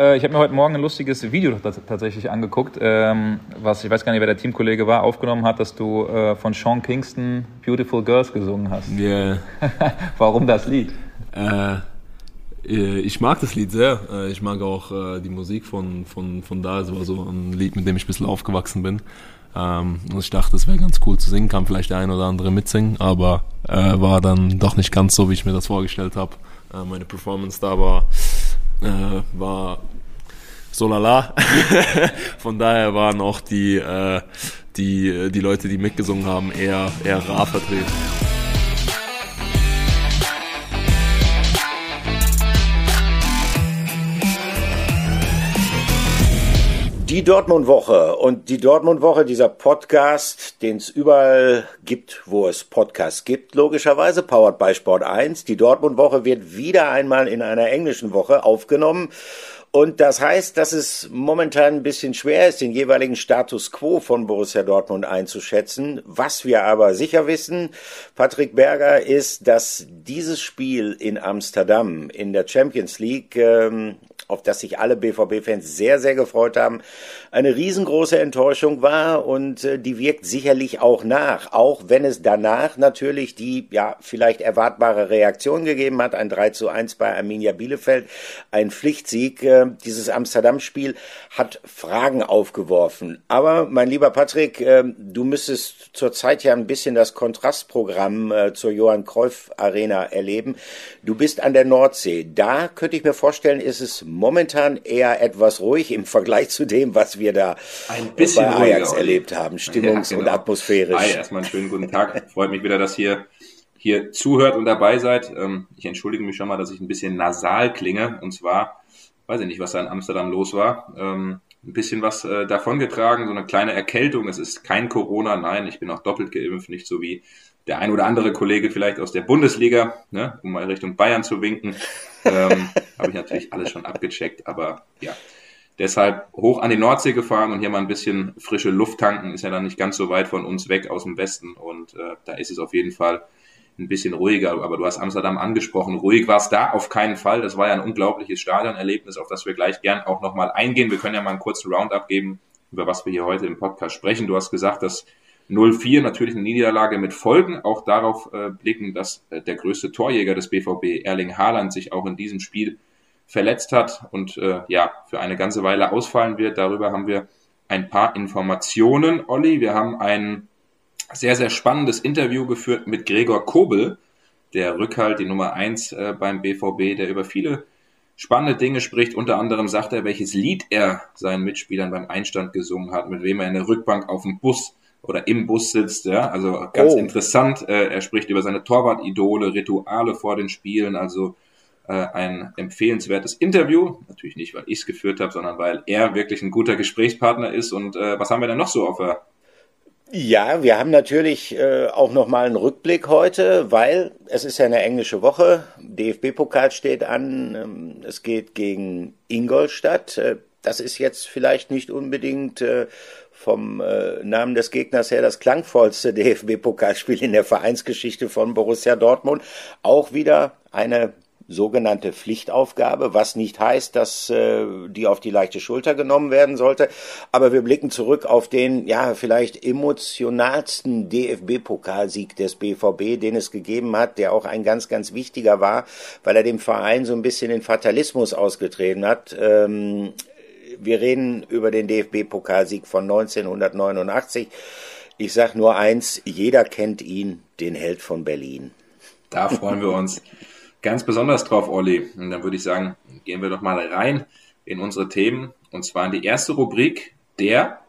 Äh, ich habe mir heute Morgen ein lustiges Video tatsächlich angeguckt, ähm, was ich weiß gar nicht, wer der Teamkollege war, aufgenommen hat, dass du äh, von Sean Kingston Beautiful Girls gesungen hast. Yeah. Warum das Lied? Äh, äh, ich mag das Lied sehr. Ich mag auch die Musik von, von, von da. Es war so ein Lied, mit dem ich ein bisschen aufgewachsen bin. Ähm, und ich dachte, es wäre ganz cool zu singen, kann vielleicht der ein oder andere mitsingen, aber war dann doch nicht ganz so, wie ich mir das vorgestellt habe. Meine Performance da war, äh, war so lala. Von daher waren auch die, äh, die, die Leute, die mitgesungen haben, eher, eher rar vertreten. Die Dortmund-Woche und die Dortmund-Woche, dieser Podcast, den es überall gibt, wo es Podcasts gibt, logischerweise, powered by Sport 1. Die Dortmund-Woche wird wieder einmal in einer englischen Woche aufgenommen und das heißt, dass es momentan ein bisschen schwer ist, den jeweiligen Status quo von Borussia Dortmund einzuschätzen. Was wir aber sicher wissen, Patrick Berger, ist, dass dieses Spiel in Amsterdam in der Champions League ähm, auf das sich alle BVB-Fans sehr, sehr gefreut haben, eine riesengroße Enttäuschung war und äh, die wirkt sicherlich auch nach, auch wenn es danach natürlich die ja vielleicht erwartbare Reaktion gegeben hat, ein 3 zu 1 bei Arminia Bielefeld, ein Pflichtsieg. Äh, dieses Amsterdam-Spiel hat Fragen aufgeworfen. Aber mein lieber Patrick, äh, du müsstest zurzeit ja ein bisschen das Kontrastprogramm äh, zur Johann Cruyff Arena erleben. Du bist an der Nordsee. Da könnte ich mir vorstellen, ist es momentan eher etwas ruhig im Vergleich zu dem, was wir da ein bisschen bei Ajax ruhiger, erlebt haben, stimmungs- ja, genau. und atmosphärisch. Hi, erstmal einen schönen guten Tag. Freut mich wieder, dass ihr hier zuhört und dabei seid. Ähm, ich entschuldige mich schon mal, dass ich ein bisschen nasal klinge. Und zwar, weiß ich nicht, was da in Amsterdam los war. Ähm, ein bisschen was äh, davongetragen, so eine kleine Erkältung. Es ist kein Corona, nein, ich bin auch doppelt geimpft, nicht so wie der ein oder andere Kollege vielleicht aus der Bundesliga, ne, um mal Richtung Bayern zu winken. Ähm, Habe ich natürlich alles schon abgecheckt, aber ja. Deshalb hoch an die Nordsee gefahren und hier mal ein bisschen frische Luft tanken, ist ja dann nicht ganz so weit von uns weg aus dem Westen und äh, da ist es auf jeden Fall ein bisschen ruhiger. Aber du hast Amsterdam angesprochen. Ruhig war es da auf keinen Fall. Das war ja ein unglaubliches Stadionerlebnis, auf das wir gleich gern auch nochmal eingehen. Wir können ja mal einen kurzen Roundup geben, über was wir hier heute im Podcast sprechen. Du hast gesagt, dass 0-4 natürlich eine Niederlage mit Folgen. Auch darauf äh, blicken, dass äh, der größte Torjäger des BVB, Erling Haaland, sich auch in diesem Spiel verletzt hat und äh, ja, für eine ganze Weile ausfallen wird. Darüber haben wir ein paar Informationen, Olli. Wir haben ein sehr, sehr spannendes Interview geführt mit Gregor Kobel, der Rückhalt, die Nummer eins äh, beim BVB, der über viele spannende Dinge spricht. Unter anderem sagt er, welches Lied er seinen Mitspielern beim Einstand gesungen hat, mit wem er in der Rückbank auf dem Bus oder im Bus sitzt, ja, also ganz oh. interessant. Äh, er spricht über seine Torwartidole, Rituale vor den Spielen, also ein empfehlenswertes Interview. Natürlich nicht, weil ich es geführt habe, sondern weil er wirklich ein guter Gesprächspartner ist. Und äh, was haben wir denn noch so auf der ja, wir haben natürlich äh, auch noch mal einen Rückblick heute, weil es ist ja eine englische Woche. DFB-Pokal steht an. Ähm, es geht gegen Ingolstadt. Äh, das ist jetzt vielleicht nicht unbedingt äh, vom äh, Namen des Gegners her das klangvollste DFB-Pokalspiel in der Vereinsgeschichte von Borussia Dortmund. Auch wieder eine sogenannte Pflichtaufgabe, was nicht heißt, dass äh, die auf die leichte Schulter genommen werden sollte. Aber wir blicken zurück auf den, ja, vielleicht emotionalsten DFB-Pokalsieg des BVB, den es gegeben hat, der auch ein ganz, ganz wichtiger war, weil er dem Verein so ein bisschen den Fatalismus ausgetreten hat. Ähm, wir reden über den DFB-Pokalsieg von 1989. Ich sage nur eins, jeder kennt ihn, den Held von Berlin. Da freuen wir uns ganz besonders drauf, Olli. Und dann würde ich sagen, gehen wir doch mal rein in unsere Themen. Und zwar in die erste Rubrik, der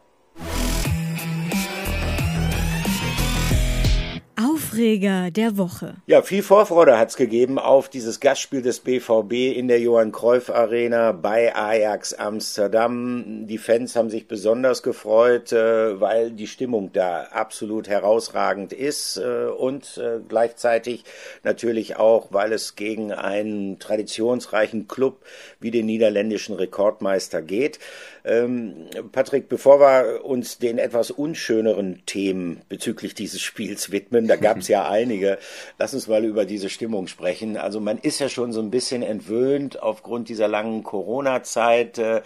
Aufreger der Woche. Ja, viel Vorfreude hat's gegeben auf dieses Gastspiel des BVB in der Johann Cruyff Arena bei Ajax Amsterdam. Die Fans haben sich besonders gefreut, äh, weil die Stimmung da absolut herausragend ist äh, und äh, gleichzeitig natürlich auch, weil es gegen einen traditionsreichen Club wie den niederländischen Rekordmeister geht. Ähm, Patrick, bevor wir uns den etwas unschöneren Themen bezüglich dieses Spiels widmen, da gab uns ja einige. Lass uns mal über diese Stimmung sprechen. Also man ist ja schon so ein bisschen entwöhnt aufgrund dieser langen Corona-Zeit. Äh,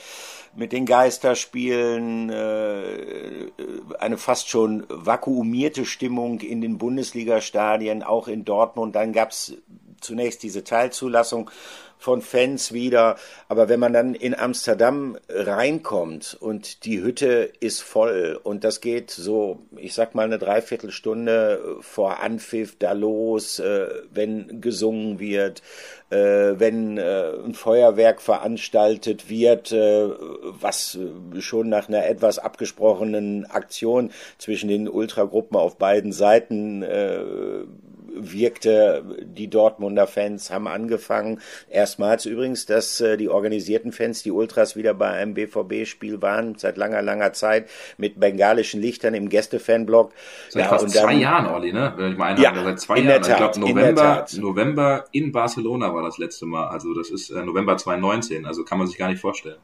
mit den Geisterspielen, äh, eine fast schon vakuumierte Stimmung in den Bundesliga-Stadien, auch in Dortmund. Dann gab's zunächst diese Teilzulassung von Fans wieder. Aber wenn man dann in Amsterdam reinkommt und die Hütte ist voll und das geht so, ich sag mal eine Dreiviertelstunde vor Anpfiff da los, äh, wenn gesungen wird, äh, wenn äh, ein Feuerwerk veranstaltet wird, was schon nach einer etwas abgesprochenen Aktion zwischen den Ultragruppen auf beiden Seiten wirkte, die Dortmunder Fans haben angefangen. Erstmals übrigens, dass äh, die organisierten Fans, die Ultras wieder bei einem BVB-Spiel waren, seit langer, langer Zeit mit bengalischen Lichtern im Gästefanblock. Seit ja, fast und dann, zwei Jahren, Olli, ne? Ich meine, ja, seit zwei Jahren. Tat, ich glaube, November, in November in Barcelona war das letzte Mal. Also das ist äh, November 2019. Also kann man sich gar nicht vorstellen.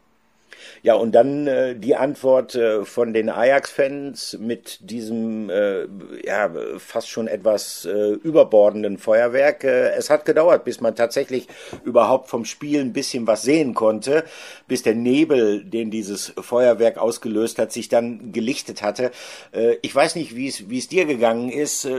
Ja, und dann äh, die Antwort äh, von den Ajax-Fans mit diesem äh, ja fast schon etwas äh, überbordenden Feuerwerk. Äh, es hat gedauert, bis man tatsächlich überhaupt vom Spiel ein bisschen was sehen konnte, bis der Nebel, den dieses Feuerwerk ausgelöst hat, sich dann gelichtet hatte. Äh, ich weiß nicht, wie es wie es dir gegangen ist. Äh,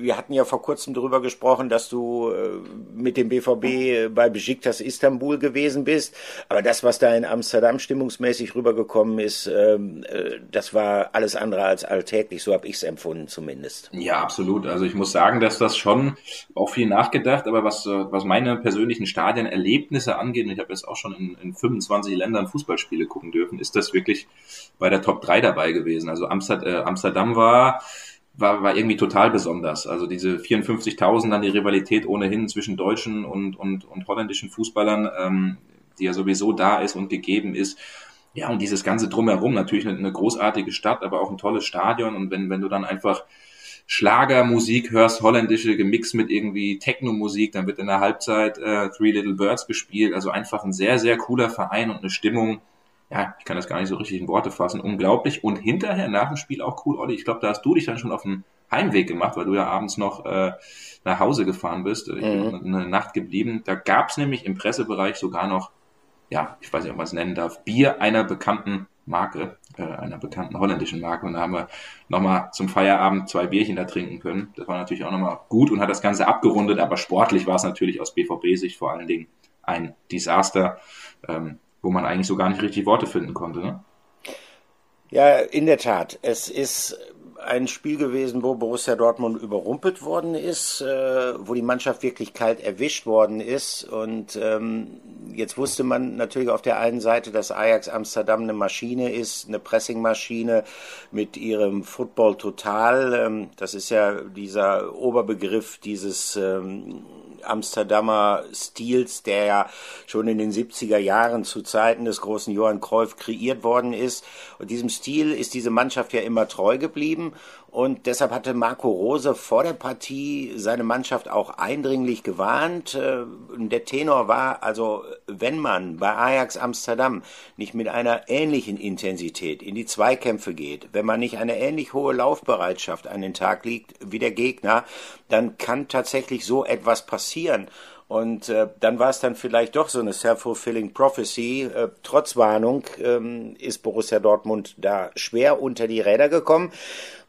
wir hatten ja vor kurzem darüber gesprochen, dass du äh, mit dem BVB bei Besiktas Istanbul gewesen bist, aber das, was da in Amsterdam stimmungs stimmungsmäßig rübergekommen ist, ähm, äh, das war alles andere als alltäglich. So habe ich es empfunden zumindest. Ja, absolut. Also ich muss sagen, dass das schon auch viel nachgedacht, aber was, äh, was meine persönlichen Stadionerlebnisse angeht, und ich habe jetzt auch schon in, in 25 Ländern Fußballspiele gucken dürfen, ist das wirklich bei der Top 3 dabei gewesen. Also Amsterdam, äh, Amsterdam war war, war irgendwie total besonders. Also diese 54.000, dann die Rivalität ohnehin zwischen deutschen und, und, und holländischen Fußballern, ähm, die ja sowieso da ist und gegeben ist. Ja, und dieses ganze Drumherum, natürlich eine, eine großartige Stadt, aber auch ein tolles Stadion. Und wenn, wenn du dann einfach Schlagermusik hörst, holländische gemixt mit irgendwie Techno-Musik, dann wird in der Halbzeit äh, Three Little Birds gespielt. Also einfach ein sehr, sehr cooler Verein und eine Stimmung. Ja, ich kann das gar nicht so richtig in Worte fassen. Unglaublich. Und hinterher, nach dem Spiel auch cool, Olli. Ich glaube, da hast du dich dann schon auf den Heimweg gemacht, weil du ja abends noch äh, nach Hause gefahren bist. Ich mhm. bin eine Nacht geblieben. Da gab's nämlich im Pressebereich sogar noch ja, ich weiß nicht, ob man es nennen darf, Bier einer bekannten Marke, äh, einer bekannten holländischen Marke. Und da haben wir nochmal zum Feierabend zwei Bierchen da trinken können. Das war natürlich auch nochmal gut und hat das Ganze abgerundet, aber sportlich war es natürlich aus BVB-Sicht vor allen Dingen ein Desaster, ähm, wo man eigentlich so gar nicht richtig Worte finden konnte. Ne? Ja, in der Tat. Es ist ein Spiel gewesen, wo Borussia Dortmund überrumpelt worden ist, äh, wo die Mannschaft wirklich kalt erwischt worden ist. Und ähm, jetzt wusste man natürlich auf der einen Seite, dass Ajax Amsterdam eine Maschine ist, eine Pressingmaschine mit ihrem Football Total. Ähm, das ist ja dieser Oberbegriff dieses ähm, Amsterdamer Stils, der ja schon in den 70er Jahren zu Zeiten des großen Johann Cruyff kreiert worden ist. Und diesem Stil ist diese Mannschaft ja immer treu geblieben. Und deshalb hatte Marco Rose vor der Partie seine Mannschaft auch eindringlich gewarnt. Äh, der Tenor war also, wenn man bei Ajax Amsterdam nicht mit einer ähnlichen Intensität in die Zweikämpfe geht, wenn man nicht eine ähnlich hohe Laufbereitschaft an den Tag legt wie der Gegner, dann kann tatsächlich so etwas passieren. Und äh, dann war es dann vielleicht doch so eine self-fulfilling prophecy. Äh, trotz Warnung ähm, ist Borussia Dortmund da schwer unter die Räder gekommen.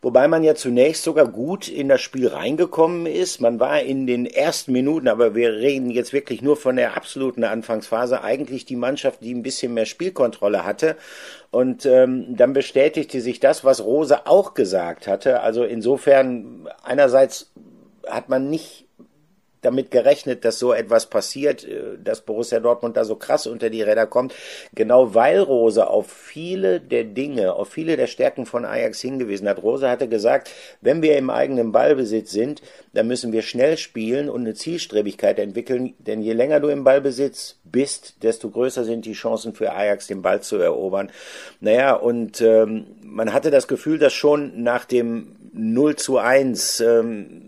Wobei man ja zunächst sogar gut in das Spiel reingekommen ist. Man war in den ersten Minuten, aber wir reden jetzt wirklich nur von der absoluten Anfangsphase, eigentlich die Mannschaft, die ein bisschen mehr Spielkontrolle hatte. Und ähm, dann bestätigte sich das, was Rose auch gesagt hatte. Also insofern einerseits hat man nicht damit gerechnet, dass so etwas passiert, äh, dass Borussia Dortmund da so krass unter die Räder kommt, genau weil Rose auf viele der Dinge, auf viele der Stärken von Ajax hingewiesen hat. Rose hatte gesagt, wenn wir im eigenen Ballbesitz sind, dann müssen wir schnell spielen und eine Zielstrebigkeit entwickeln, denn je länger du im Ballbesitz bist, desto größer sind die Chancen für Ajax, den Ball zu erobern. Naja, und ähm, man hatte das Gefühl, dass schon nach dem 0 zu 1 ähm,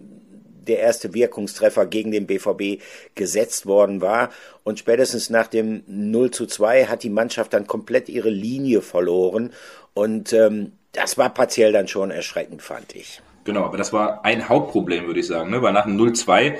der erste Wirkungstreffer gegen den BVB gesetzt worden war. Und spätestens nach dem 0 zu 2 hat die Mannschaft dann komplett ihre Linie verloren. Und ähm, das war partiell dann schon erschreckend, fand ich. Genau, aber das war ein Hauptproblem, würde ich sagen, ne? weil nach dem 0-2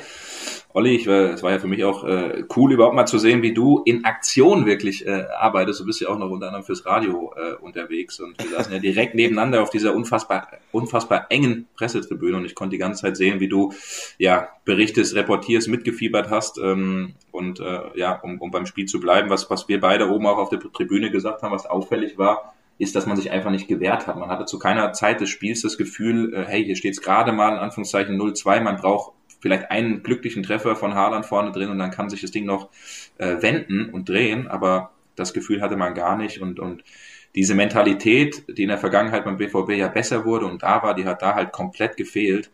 Olli, ich war, es war ja für mich auch äh, cool, überhaupt mal zu sehen, wie du in Aktion wirklich äh, arbeitest. Du bist ja auch noch unter anderem fürs Radio äh, unterwegs und wir saßen ja direkt nebeneinander auf dieser unfassbar, unfassbar engen Pressetribüne und ich konnte die ganze Zeit sehen, wie du ja berichtest, reportierst, mitgefiebert hast ähm, und äh, ja, um, um beim Spiel zu bleiben, was, was wir beide oben auch auf der Tribüne gesagt haben, was auffällig war, ist, dass man sich einfach nicht gewehrt hat. Man hatte zu keiner Zeit des Spiels das Gefühl, äh, hey, hier steht es gerade mal in Anführungszeichen 0-2, man braucht vielleicht einen glücklichen Treffer von Haaland vorne drin und dann kann sich das Ding noch äh, wenden und drehen, aber das Gefühl hatte man gar nicht und, und diese Mentalität, die in der Vergangenheit beim BVB ja besser wurde und da war, die hat da halt komplett gefehlt.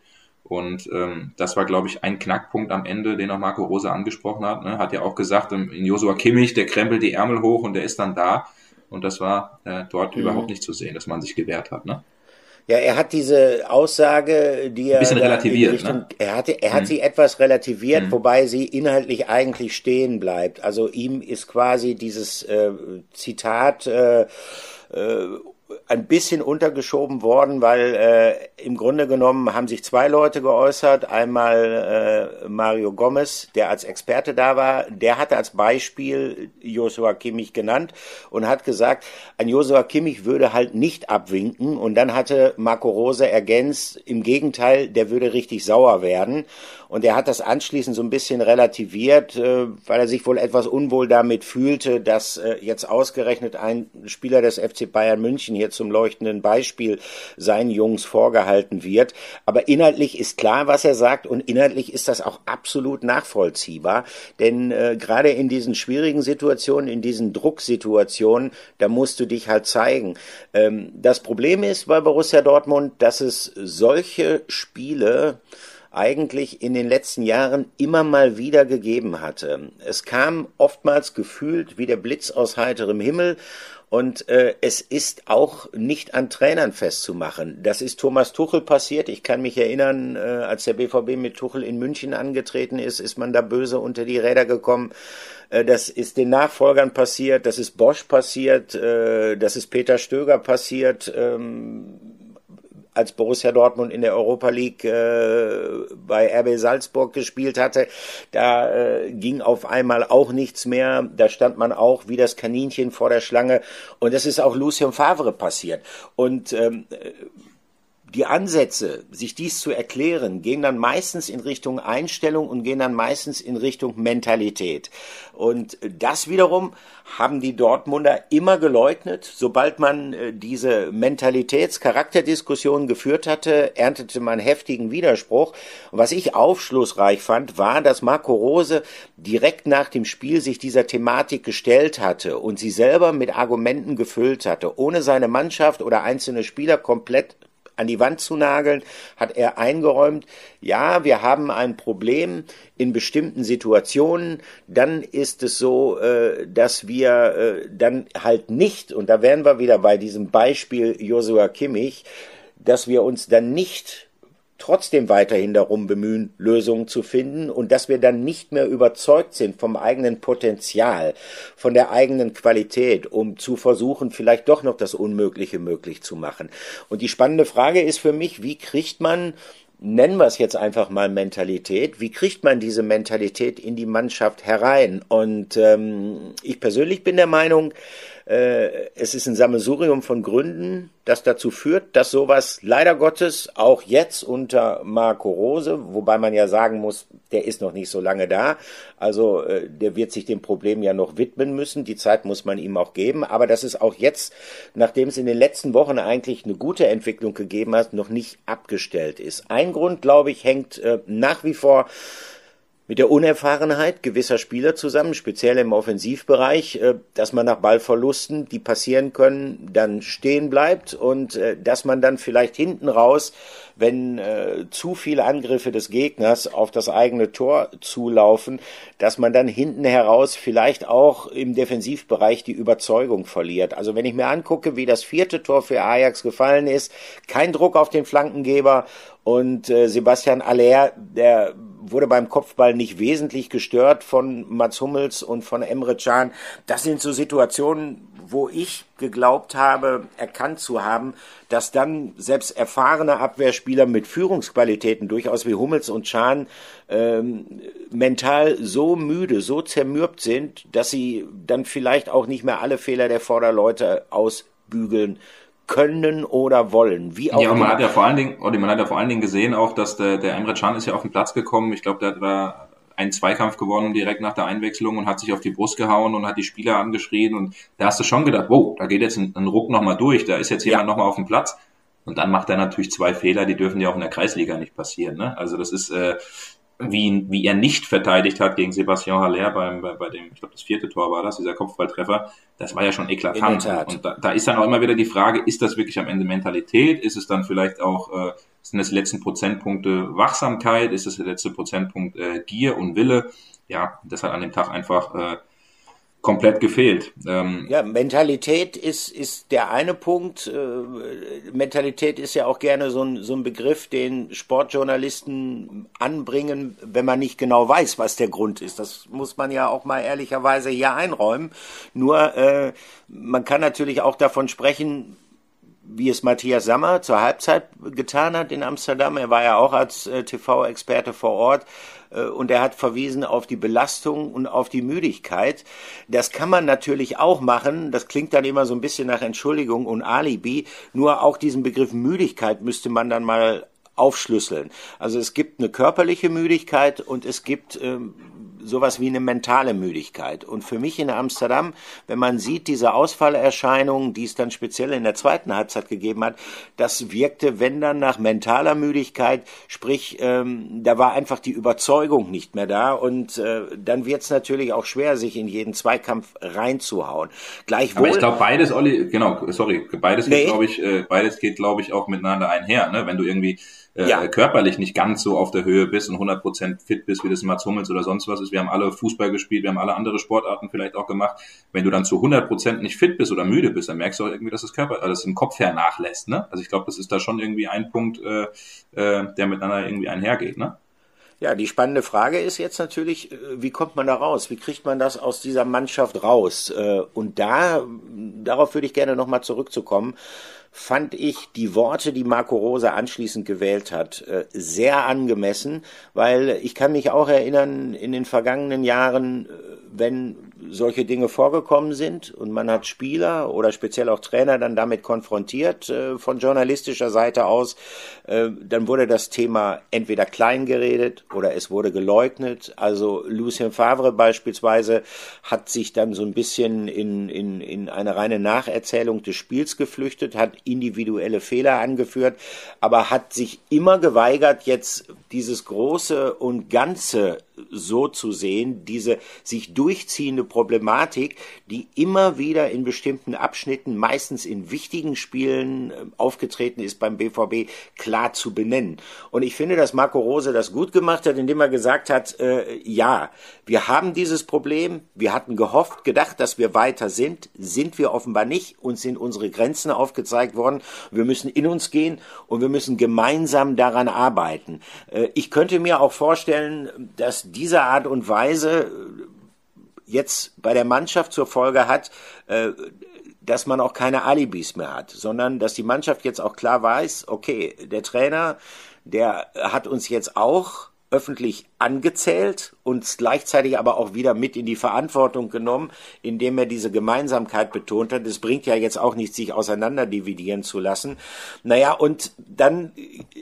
Und ähm, das war, glaube ich, ein Knackpunkt am Ende, den auch Marco Rosa angesprochen hat. Ne? Hat ja auch gesagt, in Josua Kimmich, der krempelt die Ärmel hoch und der ist dann da. Und das war äh, dort mhm. überhaupt nicht zu sehen, dass man sich gewehrt hat. Ne? Ja, er hat diese Aussage, die er. Ein bisschen relativiert. Richtung, ne? Er, hatte, er hat hm. sie etwas relativiert, hm. wobei sie inhaltlich eigentlich stehen bleibt. Also ihm ist quasi dieses äh, Zitat äh, äh, ein bisschen untergeschoben worden, weil äh, im Grunde genommen haben sich zwei Leute geäußert. Einmal äh, Mario Gomez, der als Experte da war, der hatte als Beispiel Joshua Kimmich genannt und hat gesagt, ein Joshua Kimmich würde halt nicht abwinken. Und dann hatte Marco Rose ergänzt, im Gegenteil, der würde richtig sauer werden. Und er hat das anschließend so ein bisschen relativiert, äh, weil er sich wohl etwas unwohl damit fühlte, dass äh, jetzt ausgerechnet ein Spieler des FC Bayern München hier zum leuchtenden Beispiel seinen Jungs vorgehalten wird. Aber inhaltlich ist klar, was er sagt und inhaltlich ist das auch absolut nachvollziehbar. Denn äh, gerade in diesen schwierigen Situationen, in diesen Drucksituationen, da musst du dich halt zeigen. Ähm, das Problem ist bei Borussia Dortmund, dass es solche Spiele eigentlich in den letzten Jahren immer mal wieder gegeben hatte. Es kam oftmals gefühlt wie der Blitz aus heiterem Himmel und äh, es ist auch nicht an Trainern festzumachen. Das ist Thomas Tuchel passiert. Ich kann mich erinnern, äh, als der BVB mit Tuchel in München angetreten ist, ist man da böse unter die Räder gekommen. Äh, das ist den Nachfolgern passiert, das ist Bosch passiert, äh, das ist Peter Stöger passiert. Ähm, als Borussia Dortmund in der Europa League äh, bei RB Salzburg gespielt hatte, da äh, ging auf einmal auch nichts mehr. Da stand man auch wie das Kaninchen vor der Schlange. Und das ist auch Lucien Favre passiert. Und ähm, die Ansätze, sich dies zu erklären, gehen dann meistens in Richtung Einstellung und gehen dann meistens in Richtung Mentalität. Und das wiederum haben die Dortmunder immer geleugnet. Sobald man äh, diese Mentalitäts-Charakterdiskussion geführt hatte, erntete man heftigen Widerspruch. Was ich aufschlussreich fand, war, dass Marco Rose direkt nach dem Spiel sich dieser Thematik gestellt hatte und sie selber mit Argumenten gefüllt hatte, ohne seine Mannschaft oder einzelne Spieler komplett an die Wand zu nageln, hat er eingeräumt, ja, wir haben ein Problem in bestimmten Situationen, dann ist es so, äh, dass wir äh, dann halt nicht, und da wären wir wieder bei diesem Beispiel Joshua Kimmich, dass wir uns dann nicht trotzdem weiterhin darum bemühen, Lösungen zu finden und dass wir dann nicht mehr überzeugt sind vom eigenen Potenzial, von der eigenen Qualität, um zu versuchen, vielleicht doch noch das Unmögliche möglich zu machen. Und die spannende Frage ist für mich, wie kriegt man nennen wir es jetzt einfach mal Mentalität. Wie kriegt man diese Mentalität in die Mannschaft herein? Und ähm, ich persönlich bin der Meinung, äh, es ist ein Sammelsurium von Gründen, das dazu führt, dass sowas leider Gottes auch jetzt unter Marco Rose, wobei man ja sagen muss, der ist noch nicht so lange da, also äh, der wird sich dem Problem ja noch widmen müssen, die Zeit muss man ihm auch geben, aber dass es auch jetzt, nachdem es in den letzten Wochen eigentlich eine gute Entwicklung gegeben hat, noch nicht abgestellt ist. Ein Grund, glaube ich, hängt äh, nach wie vor mit der Unerfahrenheit gewisser Spieler zusammen, speziell im Offensivbereich, äh, dass man nach Ballverlusten, die passieren können, dann stehen bleibt und äh, dass man dann vielleicht hinten raus, wenn äh, zu viele Angriffe des Gegners auf das eigene Tor zulaufen, dass man dann hinten heraus vielleicht auch im Defensivbereich die Überzeugung verliert. Also wenn ich mir angucke, wie das vierte Tor für Ajax gefallen ist, kein Druck auf den Flankengeber und Sebastian Aller, der wurde beim Kopfball nicht wesentlich gestört von Mats Hummels und von Emre Can. Das sind so Situationen, wo ich geglaubt habe, erkannt zu haben, dass dann selbst erfahrene Abwehrspieler mit Führungsqualitäten, durchaus wie Hummels und Schahn, ähm, mental so müde, so zermürbt sind, dass sie dann vielleicht auch nicht mehr alle Fehler der Vorderleute ausbügeln können oder wollen. Wie auch ja, man hat ja vor allen Dingen, oder man hat ja vor allen Dingen gesehen auch, dass der, der Emre Can ist ja auf den Platz gekommen. Ich glaube, der hat da einen Zweikampf gewonnen direkt nach der Einwechslung und hat sich auf die Brust gehauen und hat die Spieler angeschrien und da hast du schon gedacht, wow, da geht jetzt ein, ein Ruck nochmal durch, da ist jetzt jemand ja. nochmal auf dem Platz. Und dann macht er natürlich zwei Fehler, die dürfen ja auch in der Kreisliga nicht passieren. Ne? Also das ist, äh, wie, wie er nicht verteidigt hat gegen Sebastian Haller beim, bei, bei dem, ich glaube, das vierte Tor war das, dieser Kopfballtreffer, das war ja schon eklatant. Und da, da ist dann auch immer wieder die Frage, ist das wirklich am Ende Mentalität? Ist es dann vielleicht auch, äh, sind das die letzten Prozentpunkte Wachsamkeit? Ist es der letzte Prozentpunkt äh, Gier und Wille? Ja, das hat an dem Tag einfach äh, komplett gefehlt. Ähm ja, Mentalität ist, ist der eine Punkt. Äh, Mentalität ist ja auch gerne so ein, so ein Begriff, den Sportjournalisten anbringen, wenn man nicht genau weiß, was der Grund ist. Das muss man ja auch mal ehrlicherweise hier einräumen. Nur äh, man kann natürlich auch davon sprechen, wie es Matthias Sammer zur Halbzeit getan hat in Amsterdam. Er war ja auch als äh, TV-Experte vor Ort und er hat verwiesen auf die Belastung und auf die Müdigkeit. Das kann man natürlich auch machen. Das klingt dann immer so ein bisschen nach Entschuldigung und Alibi. Nur auch diesen Begriff Müdigkeit müsste man dann mal aufschlüsseln. Also es gibt eine körperliche Müdigkeit und es gibt ähm, sowas wie eine mentale Müdigkeit. Und für mich in Amsterdam, wenn man sieht, diese Ausfallerscheinungen, die es dann speziell in der zweiten Halbzeit gegeben hat, das wirkte, wenn dann nach mentaler Müdigkeit, sprich, ähm, da war einfach die Überzeugung nicht mehr da und äh, dann wird es natürlich auch schwer, sich in jeden Zweikampf reinzuhauen. Gleichwohl, Aber ich glaube, beides, Olli, genau, sorry, beides nee. geht, glaube ich, äh, beides geht, glaube ich, auch miteinander einher. Ne? Wenn du irgendwie äh, ja. körperlich nicht ganz so auf der Höhe bist und 100% fit bist, wie das Mats Hummels oder sonst was ist. Wir haben alle Fußball gespielt, wir haben alle andere Sportarten vielleicht auch gemacht. Wenn du dann zu 100% nicht fit bist oder müde bist, dann merkst du auch irgendwie, dass das Körper, also das im Kopf her nachlässt. Ne? Also ich glaube, das ist da schon irgendwie ein Punkt, äh, äh, der miteinander irgendwie einhergeht. Ne? Ja, die spannende Frage ist jetzt natürlich, äh, wie kommt man da raus? Wie kriegt man das aus dieser Mannschaft raus? Äh, und da, darauf würde ich gerne nochmal zurückzukommen fand ich die Worte, die Marco Rose anschließend gewählt hat, äh, sehr angemessen, weil ich kann mich auch erinnern, in den vergangenen Jahren, wenn solche Dinge vorgekommen sind und man hat Spieler oder speziell auch Trainer dann damit konfrontiert äh, von journalistischer Seite aus, äh, dann wurde das Thema entweder klein geredet oder es wurde geleugnet. Also Lucien Favre beispielsweise hat sich dann so ein bisschen in, in, in eine reine Nacherzählung des Spiels geflüchtet, hat individuelle Fehler angeführt, aber hat sich immer geweigert, jetzt dieses große und ganze so zu sehen, diese sich durchziehende Problematik, die immer wieder in bestimmten Abschnitten, meistens in wichtigen Spielen äh, aufgetreten ist beim BVB, klar zu benennen. Und ich finde, dass Marco Rose das gut gemacht hat, indem er gesagt hat, äh, ja, wir haben dieses Problem, wir hatten gehofft, gedacht, dass wir weiter sind, sind wir offenbar nicht, uns sind unsere Grenzen aufgezeigt worden, wir müssen in uns gehen und wir müssen gemeinsam daran arbeiten. Äh, ich könnte mir auch vorstellen, dass diese Art und Weise äh, jetzt bei der Mannschaft zur Folge hat, äh, dass man auch keine Alibis mehr hat, sondern dass die Mannschaft jetzt auch klar weiß, okay, der Trainer, der hat uns jetzt auch öffentlich angezählt und gleichzeitig aber auch wieder mit in die Verantwortung genommen, indem er diese Gemeinsamkeit betont hat. Es bringt ja jetzt auch nicht, sich auseinander dividieren zu lassen. Naja, und dann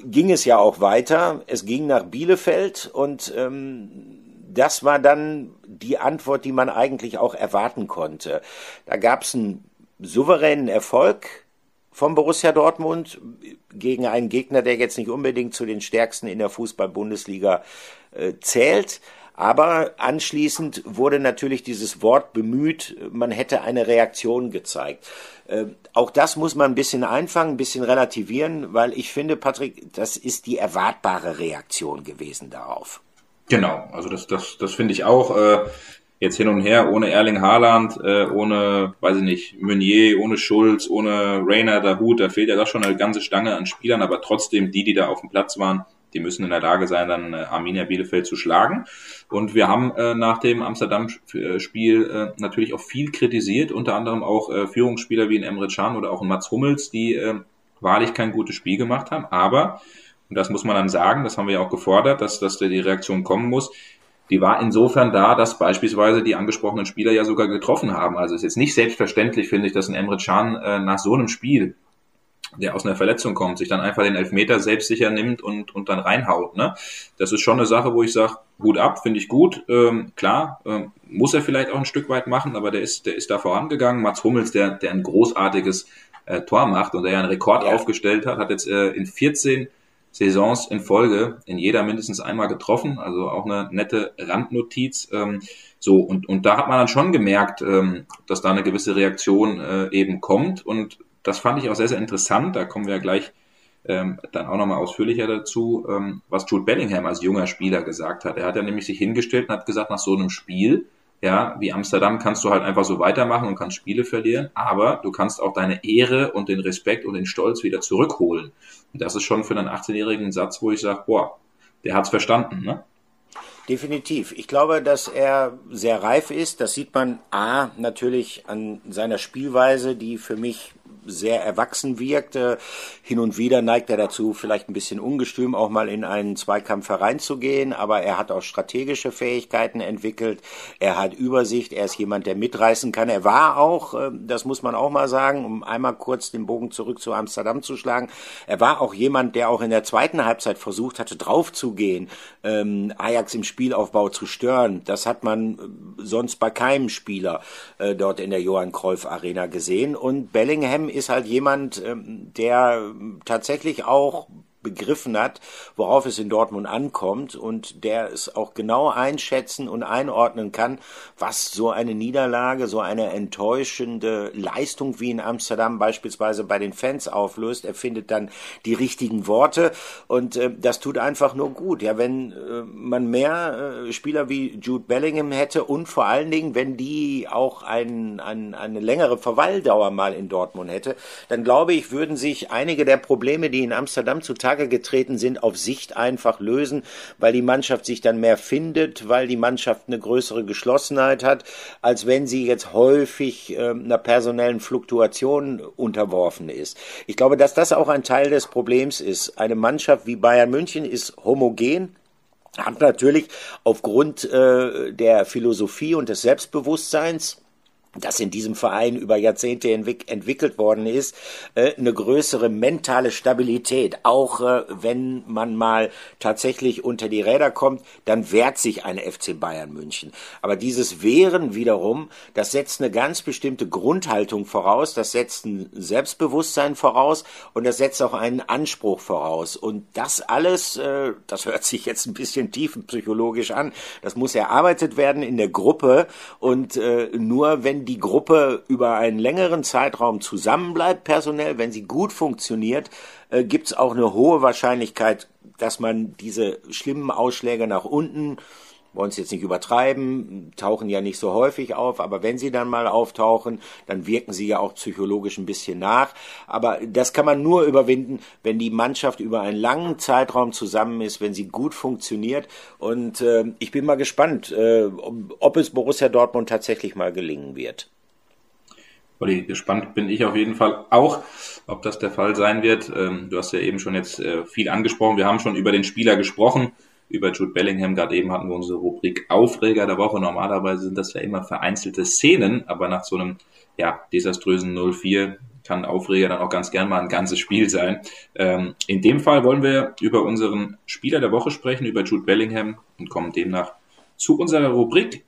ging es ja auch weiter. Es ging nach Bielefeld und ähm, das war dann die Antwort, die man eigentlich auch erwarten konnte. Da gab es einen souveränen Erfolg vom Borussia Dortmund gegen einen Gegner, der jetzt nicht unbedingt zu den stärksten in der Fußball-Bundesliga äh, zählt. Aber anschließend wurde natürlich dieses Wort bemüht, man hätte eine Reaktion gezeigt. Äh, auch das muss man ein bisschen einfangen, ein bisschen relativieren, weil ich finde, Patrick, das ist die erwartbare Reaktion gewesen darauf. Genau, also das, das, das finde ich auch. Äh, jetzt hin und her, ohne Erling Haaland, äh, ohne, weiß ich nicht, Meunier, ohne Schulz, ohne Rainer, der Hut, da fehlt ja doch schon eine ganze Stange an Spielern, aber trotzdem die, die da auf dem Platz waren, die müssen in der Lage sein, dann äh, Arminia Bielefeld zu schlagen. Und wir haben äh, nach dem Amsterdam-Spiel äh, natürlich auch viel kritisiert, unter anderem auch äh, Führungsspieler wie ein Emre Can oder auch ein Mats Hummels, die äh, wahrlich kein gutes Spiel gemacht haben. Aber, und das muss man dann sagen, das haben wir ja auch gefordert, dass, dass die Reaktion kommen muss, die war insofern da, dass beispielsweise die angesprochenen Spieler ja sogar getroffen haben. Also es ist jetzt nicht selbstverständlich, finde ich, dass ein Emre Can äh, nach so einem Spiel der aus einer Verletzung kommt, sich dann einfach den Elfmeter selbstsicher nimmt und, und dann reinhaut. Ne? Das ist schon eine Sache, wo ich sage, Hut ab, finde ich gut. Ähm, klar, ähm, muss er vielleicht auch ein Stück weit machen, aber der ist, der ist da vorangegangen. Mats Hummels, der, der ein großartiges äh, Tor macht und der ja einen Rekord ja. aufgestellt hat, hat jetzt äh, in 14 Saisons in Folge in jeder mindestens einmal getroffen, also auch eine nette Randnotiz. Ähm, so, und, und da hat man dann schon gemerkt, ähm, dass da eine gewisse Reaktion äh, eben kommt. Und das fand ich auch sehr, sehr interessant. Da kommen wir gleich ähm, dann auch nochmal ausführlicher dazu, ähm, was Jude Bellingham als junger Spieler gesagt hat. Er hat ja nämlich sich hingestellt und hat gesagt, nach so einem Spiel, ja, wie Amsterdam kannst du halt einfach so weitermachen und kannst Spiele verlieren, aber du kannst auch deine Ehre und den Respekt und den Stolz wieder zurückholen. Und das ist schon für einen 18-jährigen Satz, wo ich sage, boah, der hat's verstanden, ne? Definitiv. Ich glaube, dass er sehr reif ist. Das sieht man A natürlich an seiner Spielweise, die für mich sehr erwachsen wirkte. Hin und wieder neigt er dazu, vielleicht ein bisschen ungestüm auch mal in einen Zweikampf hereinzugehen, aber er hat auch strategische Fähigkeiten entwickelt. Er hat Übersicht, er ist jemand, der mitreißen kann. Er war auch, äh, das muss man auch mal sagen, um einmal kurz den Bogen zurück zu Amsterdam zu schlagen, er war auch jemand, der auch in der zweiten Halbzeit versucht hatte, draufzugehen, ähm, Ajax im Spielaufbau zu stören. Das hat man äh, sonst bei keinem Spieler äh, dort in der Johann Cruyff Arena gesehen. Und Bellingham ist halt jemand, ähm, der tatsächlich auch begriffen hat, worauf es in Dortmund ankommt und der es auch genau einschätzen und einordnen kann, was so eine Niederlage, so eine enttäuschende Leistung wie in Amsterdam beispielsweise bei den Fans auflöst. Er findet dann die richtigen Worte und äh, das tut einfach nur gut. Ja, wenn äh, man mehr äh, Spieler wie Jude Bellingham hätte und vor allen Dingen, wenn die auch ein, ein, eine längere Verweildauer mal in Dortmund hätte, dann glaube ich, würden sich einige der Probleme, die in Amsterdam zutage Zutage getreten sind, auf Sicht einfach lösen, weil die Mannschaft sich dann mehr findet, weil die Mannschaft eine größere Geschlossenheit hat, als wenn sie jetzt häufig äh, einer personellen Fluktuation unterworfen ist. Ich glaube, dass das auch ein Teil des Problems ist. Eine Mannschaft wie Bayern München ist homogen, hat natürlich aufgrund äh, der Philosophie und des Selbstbewusstseins das in diesem Verein über Jahrzehnte entwick entwickelt worden ist, äh, eine größere mentale Stabilität. Auch äh, wenn man mal tatsächlich unter die Räder kommt, dann wehrt sich ein FC Bayern München. Aber dieses Wehren wiederum, das setzt eine ganz bestimmte Grundhaltung voraus, das setzt ein Selbstbewusstsein voraus und das setzt auch einen Anspruch voraus. Und das alles, äh, das hört sich jetzt ein bisschen tiefenpsychologisch an, das muss erarbeitet werden in der Gruppe und äh, nur wenn die Gruppe über einen längeren Zeitraum zusammenbleibt, personell, wenn sie gut funktioniert, äh, gibt es auch eine hohe Wahrscheinlichkeit, dass man diese schlimmen Ausschläge nach unten wollen es jetzt nicht übertreiben, tauchen ja nicht so häufig auf, aber wenn sie dann mal auftauchen, dann wirken sie ja auch psychologisch ein bisschen nach. Aber das kann man nur überwinden, wenn die Mannschaft über einen langen Zeitraum zusammen ist, wenn sie gut funktioniert. Und äh, ich bin mal gespannt, äh, ob es Borussia Dortmund tatsächlich mal gelingen wird. Olli, gespannt bin ich auf jeden Fall auch, ob das der Fall sein wird. Ähm, du hast ja eben schon jetzt äh, viel angesprochen. Wir haben schon über den Spieler gesprochen über Jude Bellingham. Gerade eben hatten wir unsere Rubrik Aufreger der Woche. Normalerweise sind das ja immer vereinzelte Szenen, aber nach so einem ja, desaströsen 0-4 kann Aufreger dann auch ganz gern mal ein ganzes Spiel sein. Ähm, in dem Fall wollen wir über unseren Spieler der Woche sprechen, über Jude Bellingham und kommen demnach zu unserer Rubrik.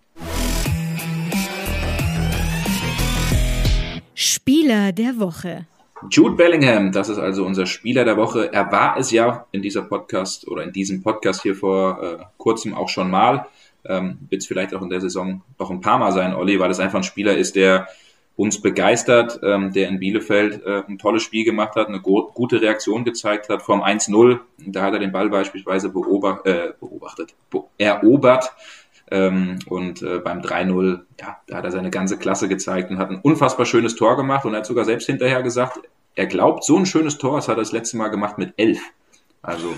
Spieler der Woche. Jude Bellingham, das ist also unser Spieler der Woche. Er war es ja in dieser Podcast oder in diesem Podcast hier vor äh, kurzem auch schon mal. Ähm, Wird es vielleicht auch in der Saison noch ein paar Mal sein, Olli, weil es einfach ein Spieler ist, der uns begeistert, ähm, der in Bielefeld äh, ein tolles Spiel gemacht hat, eine gute Reaktion gezeigt hat vom 1-0. Da hat er den Ball beispielsweise beobacht, äh, beobachtet, be erobert ähm, und äh, beim 3-0, ja, da hat er seine ganze Klasse gezeigt und hat ein unfassbar schönes Tor gemacht und hat sogar selbst hinterher gesagt, er glaubt, so ein schönes Tor, das hat er das letzte Mal gemacht mit elf. Also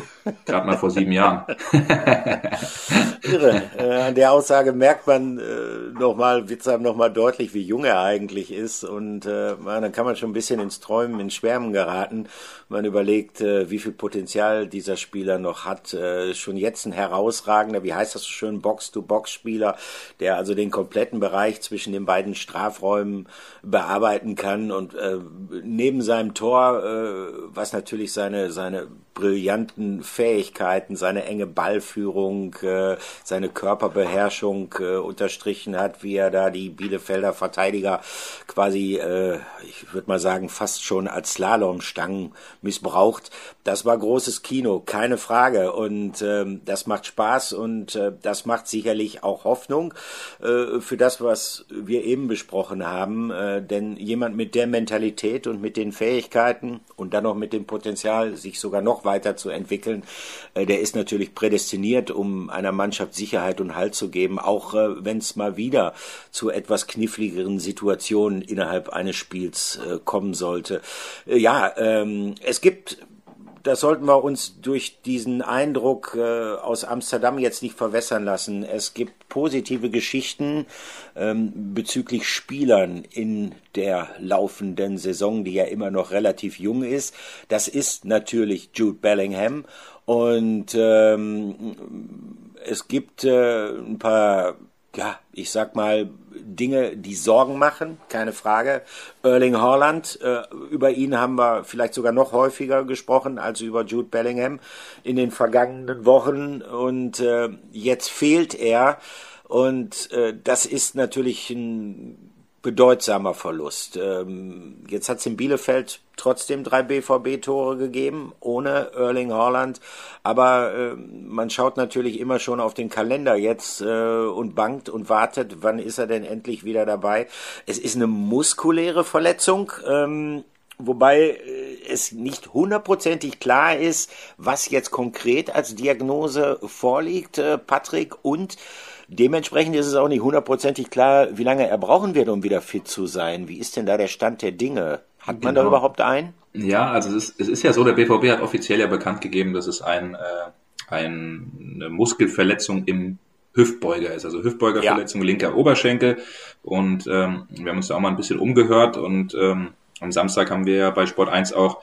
gerade mal vor sieben Jahren. Irre. Äh, an der Aussage merkt man äh, nochmal, einem nochmal deutlich, wie jung er eigentlich ist. Und äh, dann kann man schon ein bisschen ins Träumen, ins Schwärmen geraten. Man überlegt, äh, wie viel Potenzial dieser Spieler noch hat. Äh, schon jetzt ein herausragender, wie heißt das so schön, Box-to-Box-Spieler, der also den kompletten Bereich zwischen den beiden Strafräumen bearbeiten kann. Und äh, neben seinem Tor, äh, was natürlich seine, seine brillanten Fähigkeiten, seine enge Ballführung, äh, seine Körperbeherrschung äh, unterstrichen hat, wie er da die Bielefelder Verteidiger quasi, äh, ich würde mal sagen, fast schon als Slalomstangen missbraucht. Das war großes Kino, keine Frage. Und ähm, das macht Spaß und das macht sicherlich auch Hoffnung für das, was wir eben besprochen haben. Denn jemand mit der Mentalität und mit den Fähigkeiten und dann noch mit dem Potenzial, sich sogar noch weiterzuentwickeln, äh, der ist natürlich prädestiniert, um einer Mannschaft Sicherheit und Halt zu geben, auch äh, wenn es mal wieder zu etwas kniffligeren Situationen innerhalb eines Spiels äh, kommen sollte. Ja, ähm, es gibt das sollten wir uns durch diesen Eindruck äh, aus Amsterdam jetzt nicht verwässern lassen. Es gibt positive Geschichten ähm, bezüglich Spielern in der laufenden Saison, die ja immer noch relativ jung ist. Das ist natürlich Jude Bellingham und ähm, es gibt äh, ein paar ja, ich sag mal, Dinge, die Sorgen machen, keine Frage. Erling Haaland, äh, über ihn haben wir vielleicht sogar noch häufiger gesprochen als über Jude Bellingham in den vergangenen Wochen und äh, jetzt fehlt er und äh, das ist natürlich ein bedeutsamer Verlust. Ähm, jetzt hat es in Bielefeld trotzdem drei BVB-Tore gegeben, ohne Erling Haaland. Aber äh, man schaut natürlich immer schon auf den Kalender jetzt äh, und bangt und wartet, wann ist er denn endlich wieder dabei. Es ist eine muskuläre Verletzung. Ähm, wobei äh, es nicht hundertprozentig klar ist, was jetzt konkret als Diagnose vorliegt, äh, Patrick, und Dementsprechend ist es auch nicht hundertprozentig klar, wie lange er brauchen wird, um wieder fit zu sein. Wie ist denn da der Stand der Dinge? Hat man genau. da überhaupt einen? Ja, also es ist, es ist ja so, der BVB hat offiziell ja bekannt gegeben, dass es ein, äh, ein, eine Muskelverletzung im Hüftbeuger ist, also Hüftbeugerverletzung, ja. linker Oberschenkel. Und ähm, wir haben uns da auch mal ein bisschen umgehört und ähm, am Samstag haben wir ja bei Sport 1 auch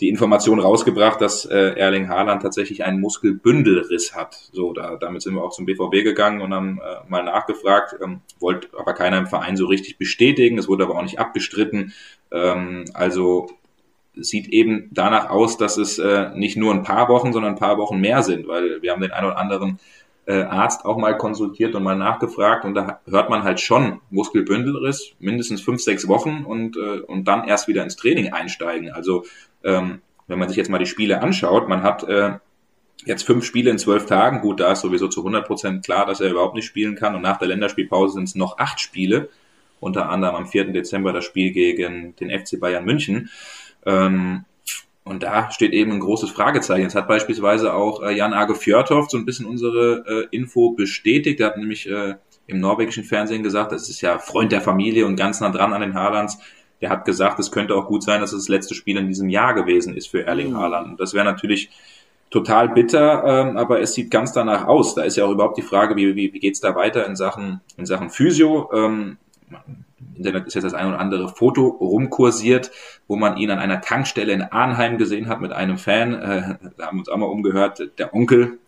die Information rausgebracht, dass äh, Erling Haaland tatsächlich einen Muskelbündelriss hat. So, da, damit sind wir auch zum BVB gegangen und haben äh, mal nachgefragt, ähm, wollte aber keiner im Verein so richtig bestätigen, es wurde aber auch nicht abgestritten. Ähm, also sieht eben danach aus, dass es äh, nicht nur ein paar Wochen, sondern ein paar Wochen mehr sind, weil wir haben den einen oder anderen äh, Arzt auch mal konsultiert und mal nachgefragt und da hört man halt schon Muskelbündelriss, mindestens fünf, sechs Wochen und, äh, und dann erst wieder ins Training einsteigen. Also ähm, wenn man sich jetzt mal die Spiele anschaut, man hat äh, jetzt fünf Spiele in zwölf Tagen, gut, da ist sowieso zu 100 Prozent klar, dass er überhaupt nicht spielen kann und nach der Länderspielpause sind es noch acht Spiele, unter anderem am 4. Dezember das Spiel gegen den FC Bayern München. Ähm, und da steht eben ein großes Fragezeichen. Jetzt hat beispielsweise auch äh, Jan Age Fjörtoft so ein bisschen unsere äh, Info bestätigt. Er hat nämlich äh, im norwegischen Fernsehen gesagt, das ist ja Freund der Familie und ganz nah dran an den Haalands der hat gesagt, es könnte auch gut sein, dass es das letzte Spiel in diesem Jahr gewesen ist für Erling mhm. Haaland. Und das wäre natürlich total bitter, ähm, aber es sieht ganz danach aus. Da ist ja auch überhaupt die Frage, wie, wie, wie geht's da weiter in Sachen, in Sachen Physio. Ähm, Im Internet ist jetzt das ein oder andere Foto rumkursiert, wo man ihn an einer Tankstelle in Arnheim gesehen hat mit einem Fan. Äh, da haben wir uns auch mal umgehört. Der Onkel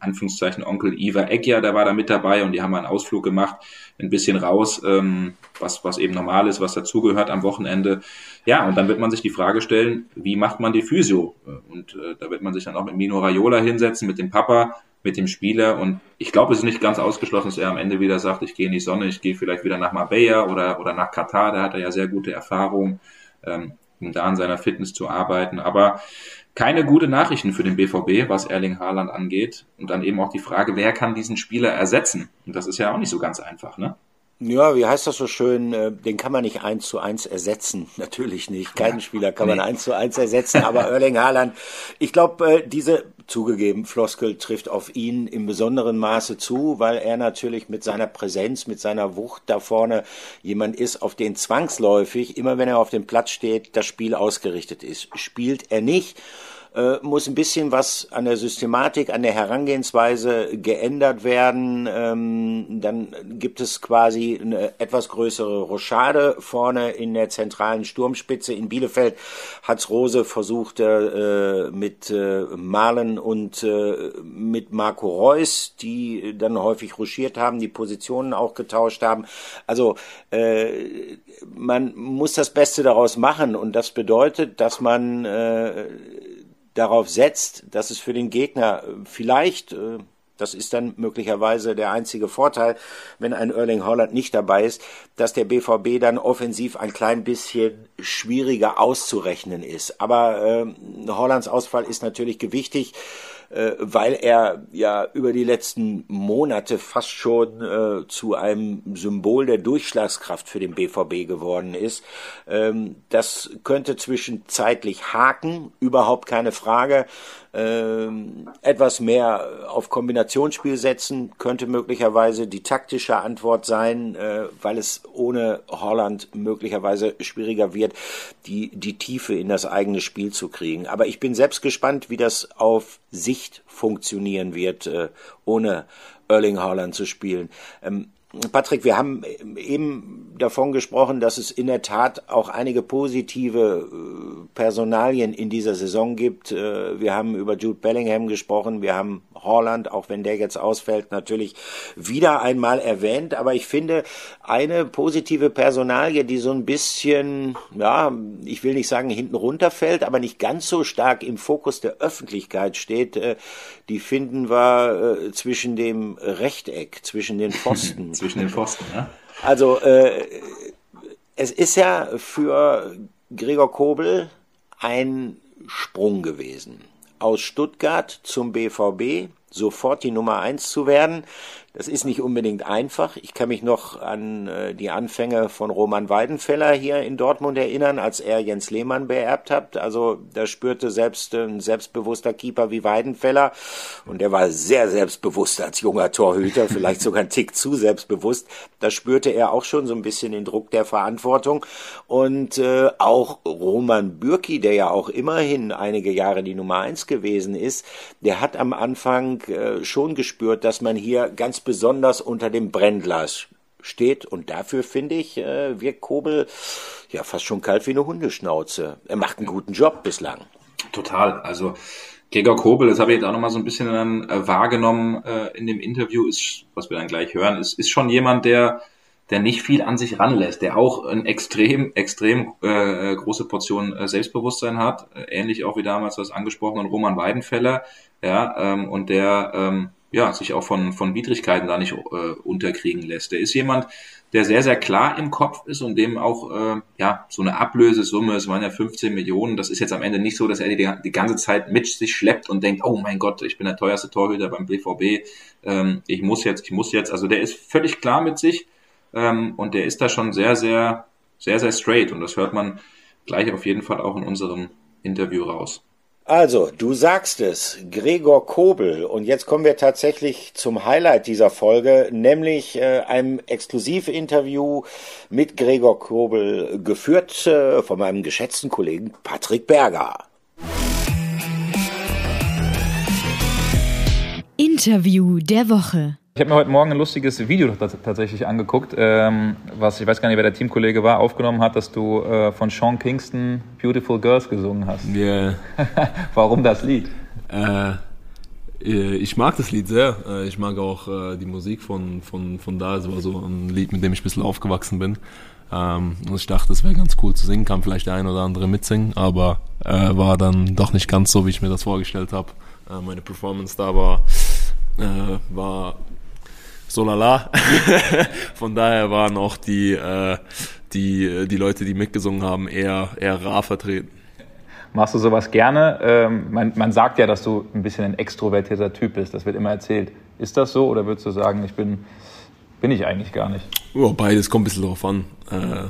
Anführungszeichen Onkel Iva Egger, der war da mit dabei und die haben einen Ausflug gemacht, ein bisschen raus, ähm, was, was eben normal ist, was dazugehört am Wochenende. Ja, und dann wird man sich die Frage stellen, wie macht man die Physio? Und äh, da wird man sich dann auch mit Mino Raiola hinsetzen, mit dem Papa, mit dem Spieler und ich glaube, es ist nicht ganz ausgeschlossen, dass er am Ende wieder sagt, ich gehe in die Sonne, ich gehe vielleicht wieder nach Marbella oder, oder nach Katar, da hat er ja sehr gute Erfahrung, ähm, um da an seiner Fitness zu arbeiten. Aber keine gute Nachrichten für den BVB, was Erling Haaland angeht. Und dann eben auch die Frage, wer kann diesen Spieler ersetzen? Und das ist ja auch nicht so ganz einfach, ne? Ja, wie heißt das so schön? Äh, den kann man nicht eins zu eins ersetzen. Natürlich nicht. Keinen Spieler kann man eins zu eins ersetzen. Aber Erling Haaland, ich glaube, äh, diese zugegeben Floskel trifft auf ihn im besonderen Maße zu, weil er natürlich mit seiner Präsenz, mit seiner Wucht da vorne jemand ist, auf den zwangsläufig, immer wenn er auf dem Platz steht, das Spiel ausgerichtet ist. Spielt er nicht, äh, muss ein bisschen was an der Systematik, an der Herangehensweise geändert werden. Ähm, dann gibt es quasi eine etwas größere Rochade vorne in der zentralen Sturmspitze. In Bielefeld hat's Rose versucht äh, mit äh, Malen und äh, mit Marco Reus, die dann häufig ruschiert haben, die Positionen auch getauscht haben. Also äh, man muss das Beste daraus machen und das bedeutet, dass man äh, darauf setzt, dass es für den Gegner vielleicht, äh, das ist dann möglicherweise der einzige Vorteil, wenn ein Erling Holland nicht dabei ist, dass der BVB dann offensiv ein klein bisschen schwieriger auszurechnen ist. Aber äh, Hollands Ausfall ist natürlich gewichtig äh, weil er ja über die letzten Monate fast schon äh, zu einem Symbol der Durchschlagskraft für den BVB geworden ist. Ähm, das könnte zwischenzeitlich haken, überhaupt keine Frage. Ähm, etwas mehr auf Kombinationsspiel setzen könnte möglicherweise die taktische Antwort sein, äh, weil es ohne Holland möglicherweise schwieriger wird, die, die Tiefe in das eigene Spiel zu kriegen. Aber ich bin selbst gespannt, wie das auf Sicht funktionieren wird, äh, ohne Erling Haaland zu spielen. Ähm, Patrick, wir haben eben davon gesprochen, dass es in der Tat auch einige positive äh, Personalien in dieser Saison gibt. Äh, wir haben über Jude Bellingham gesprochen, wir haben Holland, auch wenn der jetzt ausfällt, natürlich wieder einmal erwähnt. Aber ich finde, eine positive Personalie, die so ein bisschen, ja, ich will nicht sagen hinten runterfällt, aber nicht ganz so stark im Fokus der Öffentlichkeit steht, äh, die finden wir zwischen dem Rechteck, zwischen den Pfosten. zwischen den Pfosten, ja. Also äh, es ist ja für Gregor Kobel ein Sprung gewesen. Aus Stuttgart zum BVB sofort die Nummer eins zu werden. Das ist nicht unbedingt einfach. Ich kann mich noch an äh, die Anfänge von Roman Weidenfeller hier in Dortmund erinnern, als er Jens Lehmann beerbt hat. Also da spürte selbst ein selbstbewusster Keeper wie Weidenfeller und der war sehr selbstbewusst als junger Torhüter, vielleicht sogar ein Tick zu selbstbewusst. Da spürte er auch schon so ein bisschen den Druck der Verantwortung und äh, auch Roman Bürki, der ja auch immerhin einige Jahre die Nummer eins gewesen ist, der hat am Anfang äh, schon gespürt, dass man hier ganz besonders unter dem Brennglas steht. Und dafür finde ich, äh, wirkt Kobel ja fast schon kalt wie eine Hundeschnauze. Er macht einen guten Job bislang. Total. Also Gregor Kobel, das habe ich jetzt auch nochmal so ein bisschen dann äh, wahrgenommen äh, in dem Interview, ist, was wir dann gleich hören, ist, ist schon jemand, der der nicht viel an sich ranlässt, der auch ein extrem, extrem äh, große Portion äh, Selbstbewusstsein hat, äh, ähnlich auch wie damals was angesprochen Roman Weidenfeller, ja, ähm, und der ähm, ja, sich auch von, von Widrigkeiten da nicht äh, unterkriegen lässt. Der ist jemand, der sehr, sehr klar im Kopf ist und dem auch äh, ja so eine Ablösesumme, es waren ja 15 Millionen, das ist jetzt am Ende nicht so, dass er die, die ganze Zeit mit sich schleppt und denkt, oh mein Gott, ich bin der teuerste Torhüter beim BVB, ähm, ich muss jetzt, ich muss jetzt, also der ist völlig klar mit sich ähm, und der ist da schon sehr, sehr, sehr, sehr straight und das hört man gleich auf jeden Fall auch in unserem Interview raus. Also, du sagst es, Gregor Kobel. Und jetzt kommen wir tatsächlich zum Highlight dieser Folge, nämlich äh, einem Exklusivinterview mit Gregor Kobel, geführt äh, von meinem geschätzten Kollegen Patrick Berger. Interview der Woche. Ich habe mir heute Morgen ein lustiges Video tatsächlich angeguckt, ähm, was ich weiß gar nicht, wer der Teamkollege war, aufgenommen hat, dass du äh, von Sean Kingston Beautiful Girls gesungen hast. Yeah. Warum das Lied? Äh, äh, ich mag das Lied sehr. Äh, ich mag auch äh, die Musik von, von, von da. Es war so ein Lied, mit dem ich ein bisschen aufgewachsen bin. Ähm, und ich dachte, es wäre ganz cool zu singen, kann vielleicht der ein oder andere mitsingen, aber äh, war dann doch nicht ganz so, wie ich mir das vorgestellt habe. Meine Performance da war, war so lala. Von daher waren auch die, äh, die, die Leute, die mitgesungen haben, eher, eher rar vertreten. Machst du sowas gerne? Ähm, man, man sagt ja, dass du ein bisschen ein extrovertierter Typ bist. Das wird immer erzählt. Ist das so oder würdest du sagen, ich bin bin ich eigentlich gar nicht. Ja, beides kommt ein bisschen drauf an. Äh, äh,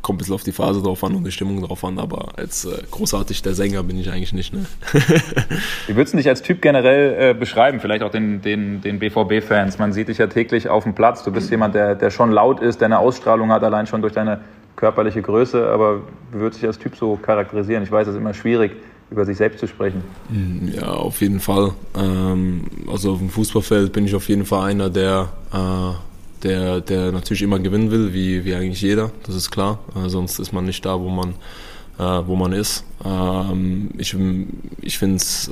kommt ein bisschen auf die Phase drauf an und die Stimmung drauf an, aber als äh, großartig der Sänger bin ich eigentlich nicht. Ne? Wie würdest du dich als Typ generell äh, beschreiben? Vielleicht auch den, den, den BVB-Fans. Man sieht dich ja täglich auf dem Platz. Du bist jemand, der, der schon laut ist, der eine Ausstrahlung hat, allein schon durch deine körperliche Größe. Aber wie würdest du dich als Typ so charakterisieren? Ich weiß, es ist immer schwierig, über sich selbst zu sprechen. Ja, auf jeden Fall. Ähm, also auf dem Fußballfeld bin ich auf jeden Fall einer, der, äh, der, der natürlich immer gewinnen will, wie, wie eigentlich jeder, das ist klar. Äh, sonst ist man nicht da, wo man, äh, wo man ist. Ähm, ich ich finde es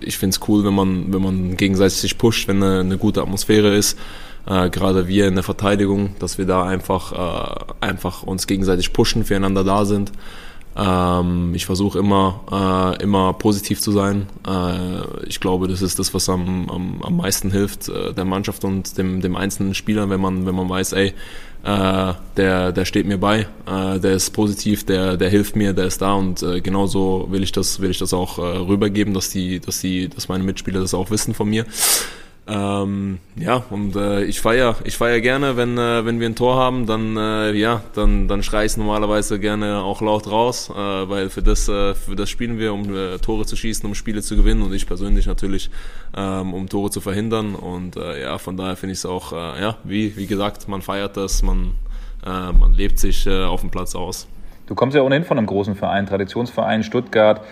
ich find's cool, wenn man, wenn man gegenseitig sich pusht, wenn eine, eine gute Atmosphäre ist. Äh, gerade wir in der Verteidigung, dass wir da einfach, äh, einfach uns gegenseitig pushen, füreinander da sind. Ähm, ich versuche immer, äh, immer positiv zu sein. Äh, ich glaube, das ist das, was am, am, am meisten hilft äh, der Mannschaft und dem, dem einzelnen Spieler, wenn man, wenn man weiß, ey, äh, der, der steht mir bei, äh, der ist positiv, der, der hilft mir, der ist da und äh, genauso will ich das, will ich das auch äh, rübergeben, dass die, dass die, dass meine Mitspieler das auch wissen von mir. Ähm, ja, und äh, ich feier, ich feier gerne, wenn, äh, wenn wir ein Tor haben, dann, äh, ja, dann, dann schrei ich normalerweise gerne auch laut raus, äh, weil für das, äh, für das spielen wir, um äh, Tore zu schießen, um Spiele zu gewinnen und ich persönlich natürlich, ähm, um Tore zu verhindern. Und äh, ja, von daher finde ich es auch, äh, ja, wie, wie gesagt, man feiert das, man, äh, man lebt sich äh, auf dem Platz aus. Du kommst ja ohnehin von einem großen Verein, Traditionsverein Stuttgart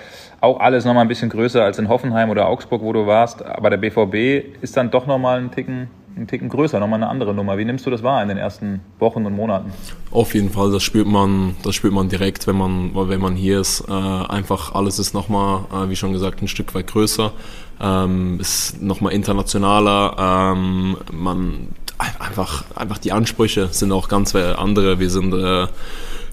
auch alles nochmal ein bisschen größer als in Hoffenheim oder Augsburg, wo du warst. Aber der BVB ist dann doch nochmal einen Ticken, einen Ticken größer, nochmal eine andere Nummer. Wie nimmst du das wahr in den ersten Wochen und Monaten? Auf jeden Fall, das spürt man, das spürt man direkt, wenn man, wenn man hier ist. Äh, einfach alles ist nochmal, äh, wie schon gesagt, ein Stück weit größer, ähm, ist nochmal internationaler. Ähm, man einfach, einfach die Ansprüche sind auch ganz andere. Wir sind äh,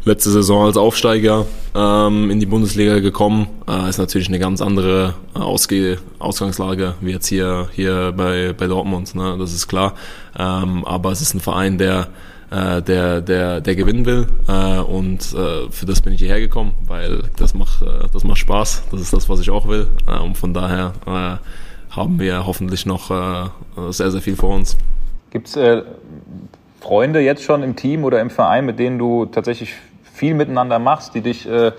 letzte Saison als Aufsteiger ähm, in die Bundesliga gekommen. Äh, ist natürlich eine ganz andere äh, Ausge Ausgangslage wie jetzt hier, hier bei, bei Dortmund, ne? das ist klar. Ähm, aber es ist ein Verein, der, äh, der, der, der gewinnen will äh, und äh, für das bin ich hierher gekommen, weil das macht, äh, das macht Spaß, das ist das, was ich auch will äh, und von daher äh, haben wir hoffentlich noch äh, sehr, sehr viel vor uns. Gibt's äh, Freunde jetzt schon im Team oder im Verein, mit denen du tatsächlich viel miteinander machst, die dich, äh,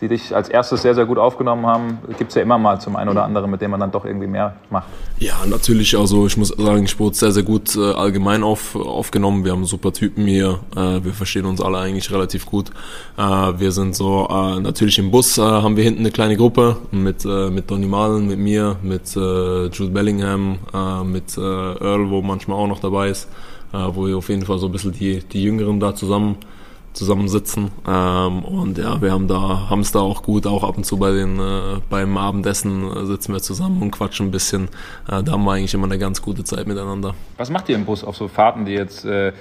die dich als erstes sehr, sehr gut aufgenommen haben, gibt es ja immer mal zum einen oder anderen, mit dem man dann doch irgendwie mehr macht. Ja, natürlich. Also ich muss sagen, ich wurde sehr, sehr gut äh, allgemein auf, aufgenommen. Wir haben super Typen hier. Äh, wir verstehen uns alle eigentlich relativ gut. Äh, wir sind so, äh, natürlich im Bus äh, haben wir hinten eine kleine Gruppe mit, äh, mit Donny Malen, mit mir, mit Jude Bellingham, mit Earl, wo manchmal auch noch dabei ist, wo wir auf jeden Fall so ein bisschen die, die Jüngeren da zusammen zusammensitzen. Ähm, und ja, wir haben da, haben es da auch gut, auch ab und zu bei den, äh, beim Abendessen äh, sitzen wir zusammen und quatschen ein bisschen. Äh, da haben wir eigentlich immer eine ganz gute Zeit miteinander. Was macht ihr im Bus auf so Fahrten, die jetzt, äh,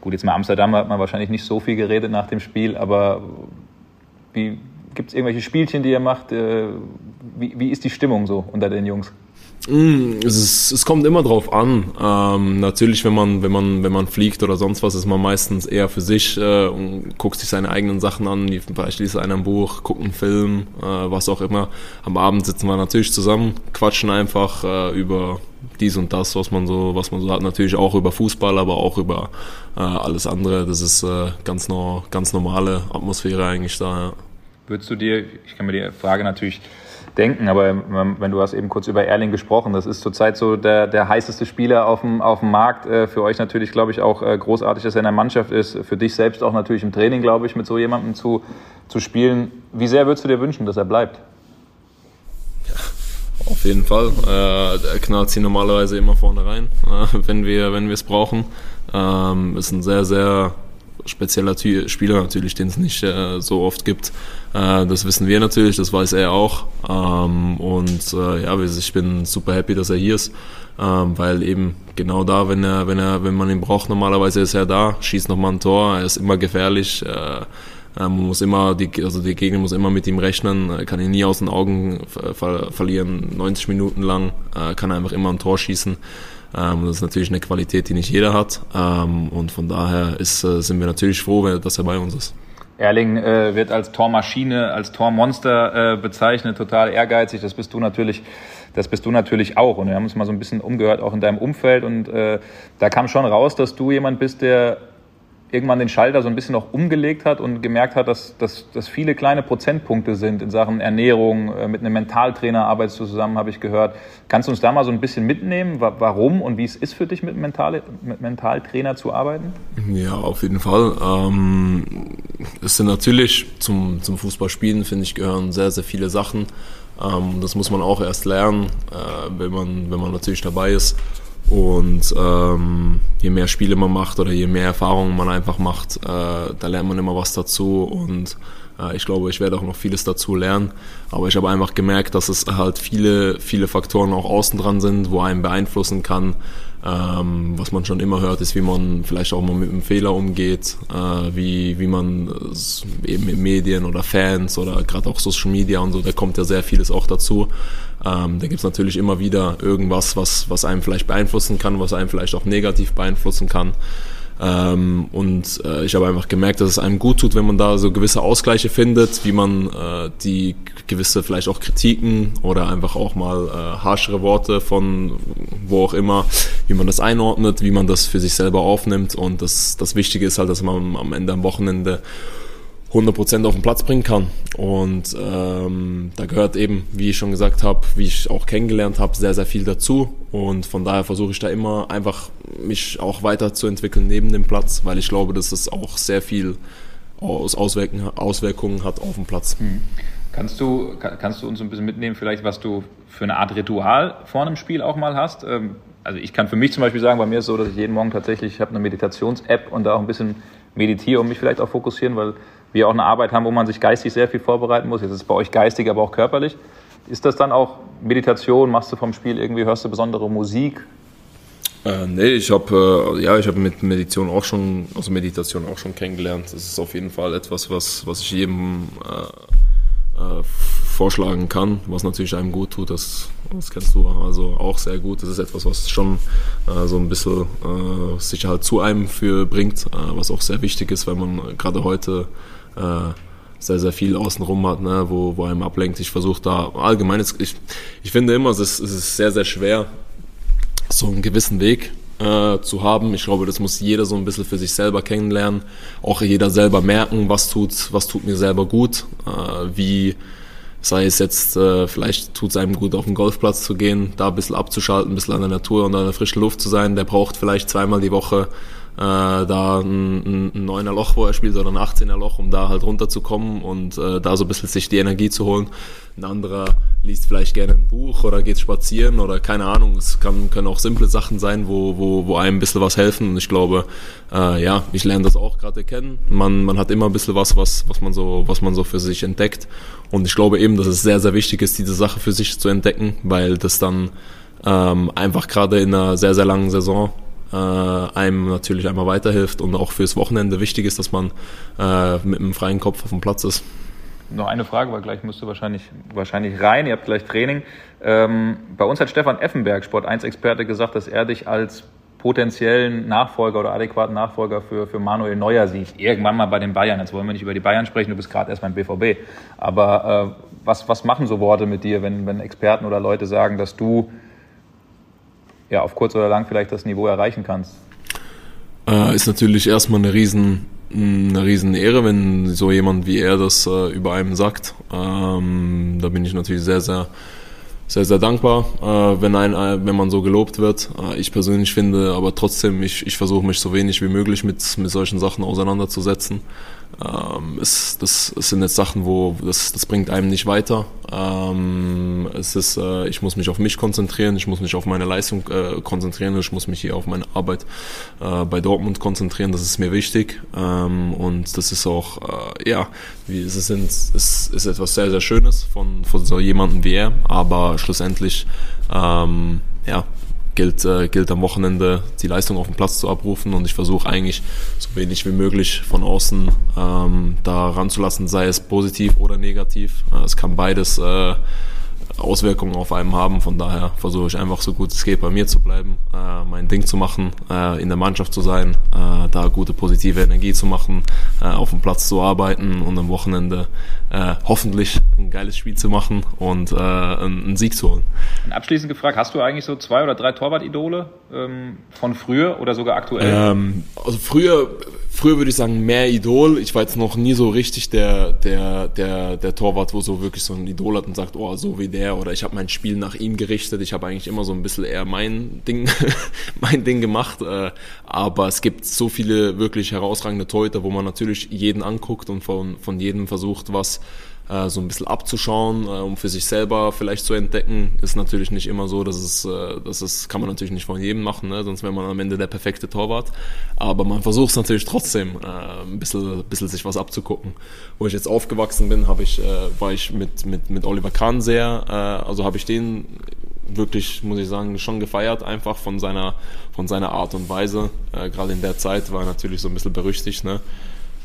gut, jetzt mal Amsterdam hat man wahrscheinlich nicht so viel geredet nach dem Spiel, aber wie, gibt es irgendwelche Spielchen, die ihr macht? Äh, wie, wie ist die Stimmung so unter den Jungs? Mm, es, ist, es kommt immer drauf an. Ähm, natürlich, wenn man, wenn, man, wenn man fliegt oder sonst was, ist man meistens eher für sich äh, und guckt sich seine eigenen Sachen an. Vielleicht liest einer ein Buch, guckt einen Film, äh, was auch immer. Am Abend sitzen wir natürlich zusammen, quatschen einfach äh, über dies und das, was man so, was man so hat. Natürlich auch über Fußball, aber auch über äh, alles andere. Das ist äh, ganz, no, ganz normale Atmosphäre eigentlich da. Ja. Würdest du dir, ich kann mir die Frage natürlich denken. Aber wenn du hast eben kurz über Erling gesprochen, das ist zurzeit so der, der heißeste Spieler auf dem, auf dem Markt. Äh, für euch natürlich, glaube ich, auch äh, großartig, dass er in der Mannschaft ist. Für dich selbst auch natürlich im Training, glaube ich, mit so jemandem zu, zu spielen. Wie sehr würdest du dir wünschen, dass er bleibt? Auf jeden Fall. Äh, er knallt sie normalerweise immer vorne rein, wenn wir wenn es brauchen. Ähm, ist ein sehr, sehr spezieller Spieler natürlich, den es nicht äh, so oft gibt. Äh, das wissen wir natürlich, das weiß er auch. Ähm, und äh, ja, ich bin super happy, dass er hier ist, ähm, weil eben genau da, wenn er, wenn er, wenn man ihn braucht, normalerweise ist er da, schießt nochmal ein Tor, er ist immer gefährlich. Äh, man muss immer, die, also die Gegner muss immer mit ihm rechnen, kann ihn nie aus den Augen ver verlieren, 90 Minuten lang, kann einfach immer ein Tor schießen. Ähm, das ist natürlich eine Qualität, die nicht jeder hat. Und von daher ist, sind wir natürlich froh, dass er bei uns ist. Erling äh, wird als Tormaschine, als Tormonster äh, bezeichnet, total ehrgeizig. Das bist du natürlich, das bist du natürlich auch. Und wir haben uns mal so ein bisschen umgehört, auch in deinem Umfeld. Und äh, da kam schon raus, dass du jemand bist, der irgendwann den Schalter so ein bisschen noch umgelegt hat und gemerkt hat, dass, dass viele kleine Prozentpunkte sind in Sachen Ernährung. Äh, mit einem Mentaltrainer arbeitest du zusammen, habe ich gehört. Kannst du uns da mal so ein bisschen mitnehmen, warum und wie es ist für dich, mit, Mental, mit Mentaltrainer zu arbeiten? Ja, auf jeden Fall. Ähm, es sind natürlich zum, zum Fußballspielen, finde ich, gehören sehr, sehr viele Sachen. Ähm, das muss man auch erst lernen, äh, wenn, man, wenn man natürlich dabei ist. Und ähm, je mehr Spiele man macht oder je mehr Erfahrungen man einfach macht, äh, da lernt man immer was dazu. Und äh, ich glaube, ich werde auch noch vieles dazu lernen. Aber ich habe einfach gemerkt, dass es halt viele, viele Faktoren auch außen dran sind, wo einen beeinflussen kann. Ähm, was man schon immer hört, ist, wie man vielleicht auch mal mit einem Fehler umgeht, äh, wie, wie man eben mit Medien oder Fans oder gerade auch Social Media und so, da kommt ja sehr vieles auch dazu. Ähm, da gibt es natürlich immer wieder irgendwas, was, was einem vielleicht beeinflussen kann, was einem vielleicht auch negativ beeinflussen kann. Ähm, und äh, ich habe einfach gemerkt, dass es einem gut tut, wenn man da so gewisse Ausgleiche findet, wie man äh, die gewisse vielleicht auch Kritiken oder einfach auch mal äh, harschere Worte von wo auch immer, wie man das einordnet, wie man das für sich selber aufnimmt. Und das, das Wichtige ist halt, dass man am Ende am Wochenende 100% auf den Platz bringen kann. Und ähm, da gehört eben, wie ich schon gesagt habe, wie ich auch kennengelernt habe, sehr, sehr viel dazu. Und von daher versuche ich da immer einfach mich auch weiterzuentwickeln neben dem Platz, weil ich glaube, dass es auch sehr viel aus Auswirkungen, hat auf dem Platz. Mhm. Kannst du, kannst du uns ein bisschen mitnehmen, vielleicht, was du für eine Art Ritual vor einem Spiel auch mal hast? Ähm, also ich kann für mich zum Beispiel sagen, bei mir ist es so, dass ich jeden Morgen tatsächlich, ich habe eine Meditations-App und da auch ein bisschen meditiere und mich vielleicht auch fokussieren, weil wir auch eine Arbeit haben, wo man sich geistig sehr viel vorbereiten muss. Jetzt ist es bei euch geistig, aber auch körperlich. Ist das dann auch Meditation? Machst du vom Spiel irgendwie, hörst du besondere Musik? Äh, nee, ich habe äh, ja, ich mit Meditation auch schon, also Meditation auch schon kennengelernt. Das ist auf jeden Fall etwas, was, was ich jedem äh, äh, vorschlagen kann, was natürlich einem gut tut. Das, das kennst du also auch sehr gut. Das ist etwas, was schon äh, so ein bisschen äh, Sicherheit zu einem für bringt, was auch sehr wichtig ist, weil man gerade heute äh, sehr, sehr viel außenrum hat, ne, wo, wo einem ablenkt. Ich versuche da allgemein, ich, ich finde immer, es ist, es ist sehr, sehr schwer, so einen gewissen Weg äh, zu haben. Ich glaube, das muss jeder so ein bisschen für sich selber kennenlernen. Auch jeder selber merken, was tut, was tut mir selber gut, äh, wie sei es jetzt, äh, vielleicht tut es einem gut, auf den Golfplatz zu gehen, da ein bisschen abzuschalten, ein bisschen an der Natur und an der frischen Luft zu sein. Der braucht vielleicht zweimal die Woche da ein, ein 9er Loch, wo er spielt, oder ein 18er Loch, um da halt runterzukommen und äh, da so ein bisschen sich die Energie zu holen. Ein anderer liest vielleicht gerne ein Buch oder geht spazieren oder keine Ahnung. Es kann, können auch simple Sachen sein, wo, wo, wo einem ein bisschen was helfen. Und ich glaube, äh, ja, ich lerne das auch gerade kennen. Man, man hat immer ein bisschen was, was, was, man so, was man so für sich entdeckt. Und ich glaube eben, dass es sehr, sehr wichtig ist, diese Sache für sich zu entdecken, weil das dann ähm, einfach gerade in einer sehr, sehr langen Saison äh, einem natürlich einmal weiterhilft und auch fürs Wochenende wichtig ist, dass man äh, mit einem freien Kopf auf dem Platz ist. Noch eine Frage, weil gleich müsst ihr wahrscheinlich, wahrscheinlich rein, ihr habt gleich Training. Ähm, bei uns hat Stefan Effenberg, Sport 1 Experte, gesagt, dass er dich als potenziellen Nachfolger oder adäquaten Nachfolger für, für Manuel Neuer sieht. Irgendwann mal bei den Bayern. Jetzt wollen wir nicht über die Bayern sprechen, du bist gerade erst beim BVB. Aber äh, was, was machen so Worte mit dir, wenn, wenn Experten oder Leute sagen, dass du ja, auf kurz oder lang vielleicht das Niveau erreichen kannst? Äh, ist natürlich erstmal eine riesen, eine riesen Ehre, wenn so jemand wie er das äh, über einem sagt. Ähm, da bin ich natürlich sehr, sehr, sehr, sehr dankbar, äh, wenn, ein, äh, wenn man so gelobt wird. Äh, ich persönlich finde aber trotzdem, ich, ich versuche mich so wenig wie möglich mit, mit solchen Sachen auseinanderzusetzen. Ähm, es, das, es sind jetzt Sachen, wo das, das bringt einem nicht weiter. Ähm, es ist, äh, ich muss mich auf mich konzentrieren, ich muss mich auf meine Leistung äh, konzentrieren, ich muss mich hier auf meine Arbeit äh, bei Dortmund konzentrieren. Das ist mir wichtig ähm, und das ist auch, äh, ja, wie, es, ist, es ist etwas sehr sehr Schönes von von so jemandem wie er, aber schlussendlich, ähm, ja, gilt, äh, gilt am Wochenende die Leistung auf dem Platz zu abrufen und ich versuche eigentlich so wenig wie möglich von außen ähm, da ranzulassen, sei es positiv oder negativ. Äh, es kann beides äh, Auswirkungen auf einem haben. Von daher versuche ich einfach so gut es geht bei mir zu bleiben, äh, mein Ding zu machen, äh, in der Mannschaft zu sein, äh, da gute positive Energie zu machen, äh, auf dem Platz zu arbeiten und am Wochenende äh, hoffentlich ein geiles Spiel zu machen und äh, einen Sieg zu holen. Und abschließend gefragt, hast du eigentlich so zwei oder drei Torwart-Idole ähm, von früher oder sogar aktuell? Ähm, also früher früher würde ich sagen, mehr Idol. Ich war jetzt noch nie so richtig der, der, der, der Torwart, wo so wirklich so ein Idol hat und sagt, oh, so wie der. Oder ich habe mein Spiel nach ihm gerichtet. Ich habe eigentlich immer so ein bisschen eher mein Ding, mein Ding gemacht. Äh, aber es gibt so viele wirklich herausragende Torhüter, wo man natürlich jeden anguckt und von, von jedem versucht, was äh, so ein bisschen abzuschauen, äh, um für sich selber vielleicht zu entdecken. Ist natürlich nicht immer so, dass es, äh, das ist, kann man natürlich nicht von jedem machen, ne? sonst wäre man am Ende der perfekte Torwart. Aber man versucht es natürlich trotzdem, äh, ein bisschen, bisschen sich was abzugucken. Wo ich jetzt aufgewachsen bin, habe ich, äh, war ich mit, mit, mit Oliver Kahn sehr, äh, also habe ich den wirklich, muss ich sagen, schon gefeiert, einfach von seiner, von seiner Art und Weise. Äh, Gerade in der Zeit war er natürlich so ein bisschen berüchtigt. Ne?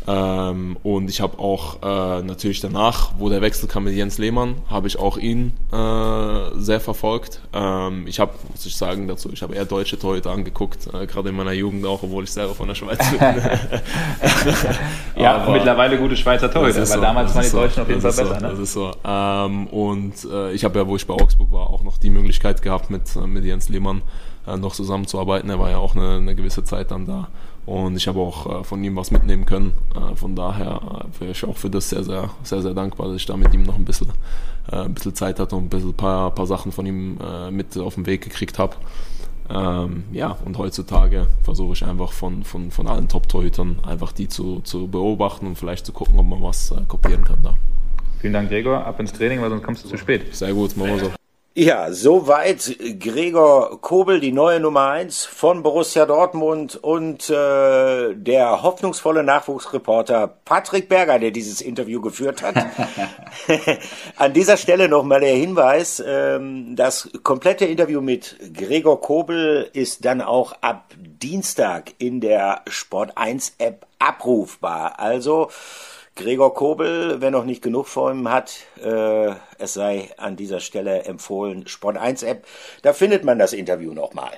Ähm, und ich habe auch äh, natürlich danach, wo der Wechsel kam mit Jens Lehmann, habe ich auch ihn äh, sehr verfolgt. Ähm, ich habe, muss ich sagen dazu, ich habe eher deutsche Torhüter angeguckt, äh, gerade in meiner Jugend auch, obwohl ich selber von der Schweiz bin. ja, Aber mittlerweile gute Schweizer Torhüter, weil so, damals waren die Deutschen so, auf jeden Fall besser. So, ne? Das ist so. Ähm, und äh, ich habe ja, wo ich bei Augsburg war, auch noch die Möglichkeit gehabt, mit, mit Jens Lehmann äh, noch zusammenzuarbeiten. Er war ja auch eine, eine gewisse Zeit dann da. Und ich habe auch äh, von ihm was mitnehmen können. Äh, von daher äh, wäre ich auch für das sehr, sehr, sehr, sehr dankbar, dass ich da mit ihm noch ein bisschen, äh, ein bisschen Zeit hatte und ein bisschen paar, paar Sachen von ihm äh, mit auf den Weg gekriegt habe. Ähm, ja, und heutzutage versuche ich einfach von, von, von allen Top-Torhütern einfach die zu, zu beobachten und vielleicht zu gucken, ob man was kopieren kann da. Vielen Dank, Gregor. Ab ins Training, weil sonst kommst du zu spät. Sehr gut, machen wir so. Ja, soweit Gregor Kobel, die neue Nummer eins von Borussia Dortmund und äh, der hoffnungsvolle Nachwuchsreporter Patrick Berger, der dieses Interview geführt hat. An dieser Stelle nochmal der Hinweis, ähm, das komplette Interview mit Gregor Kobel ist dann auch ab Dienstag in der Sport 1 App abrufbar. Also Gregor Kobel, wer noch nicht genug von ihm hat, äh, es sei an dieser Stelle empfohlen, Sport 1 App, da findet man das Interview nochmal.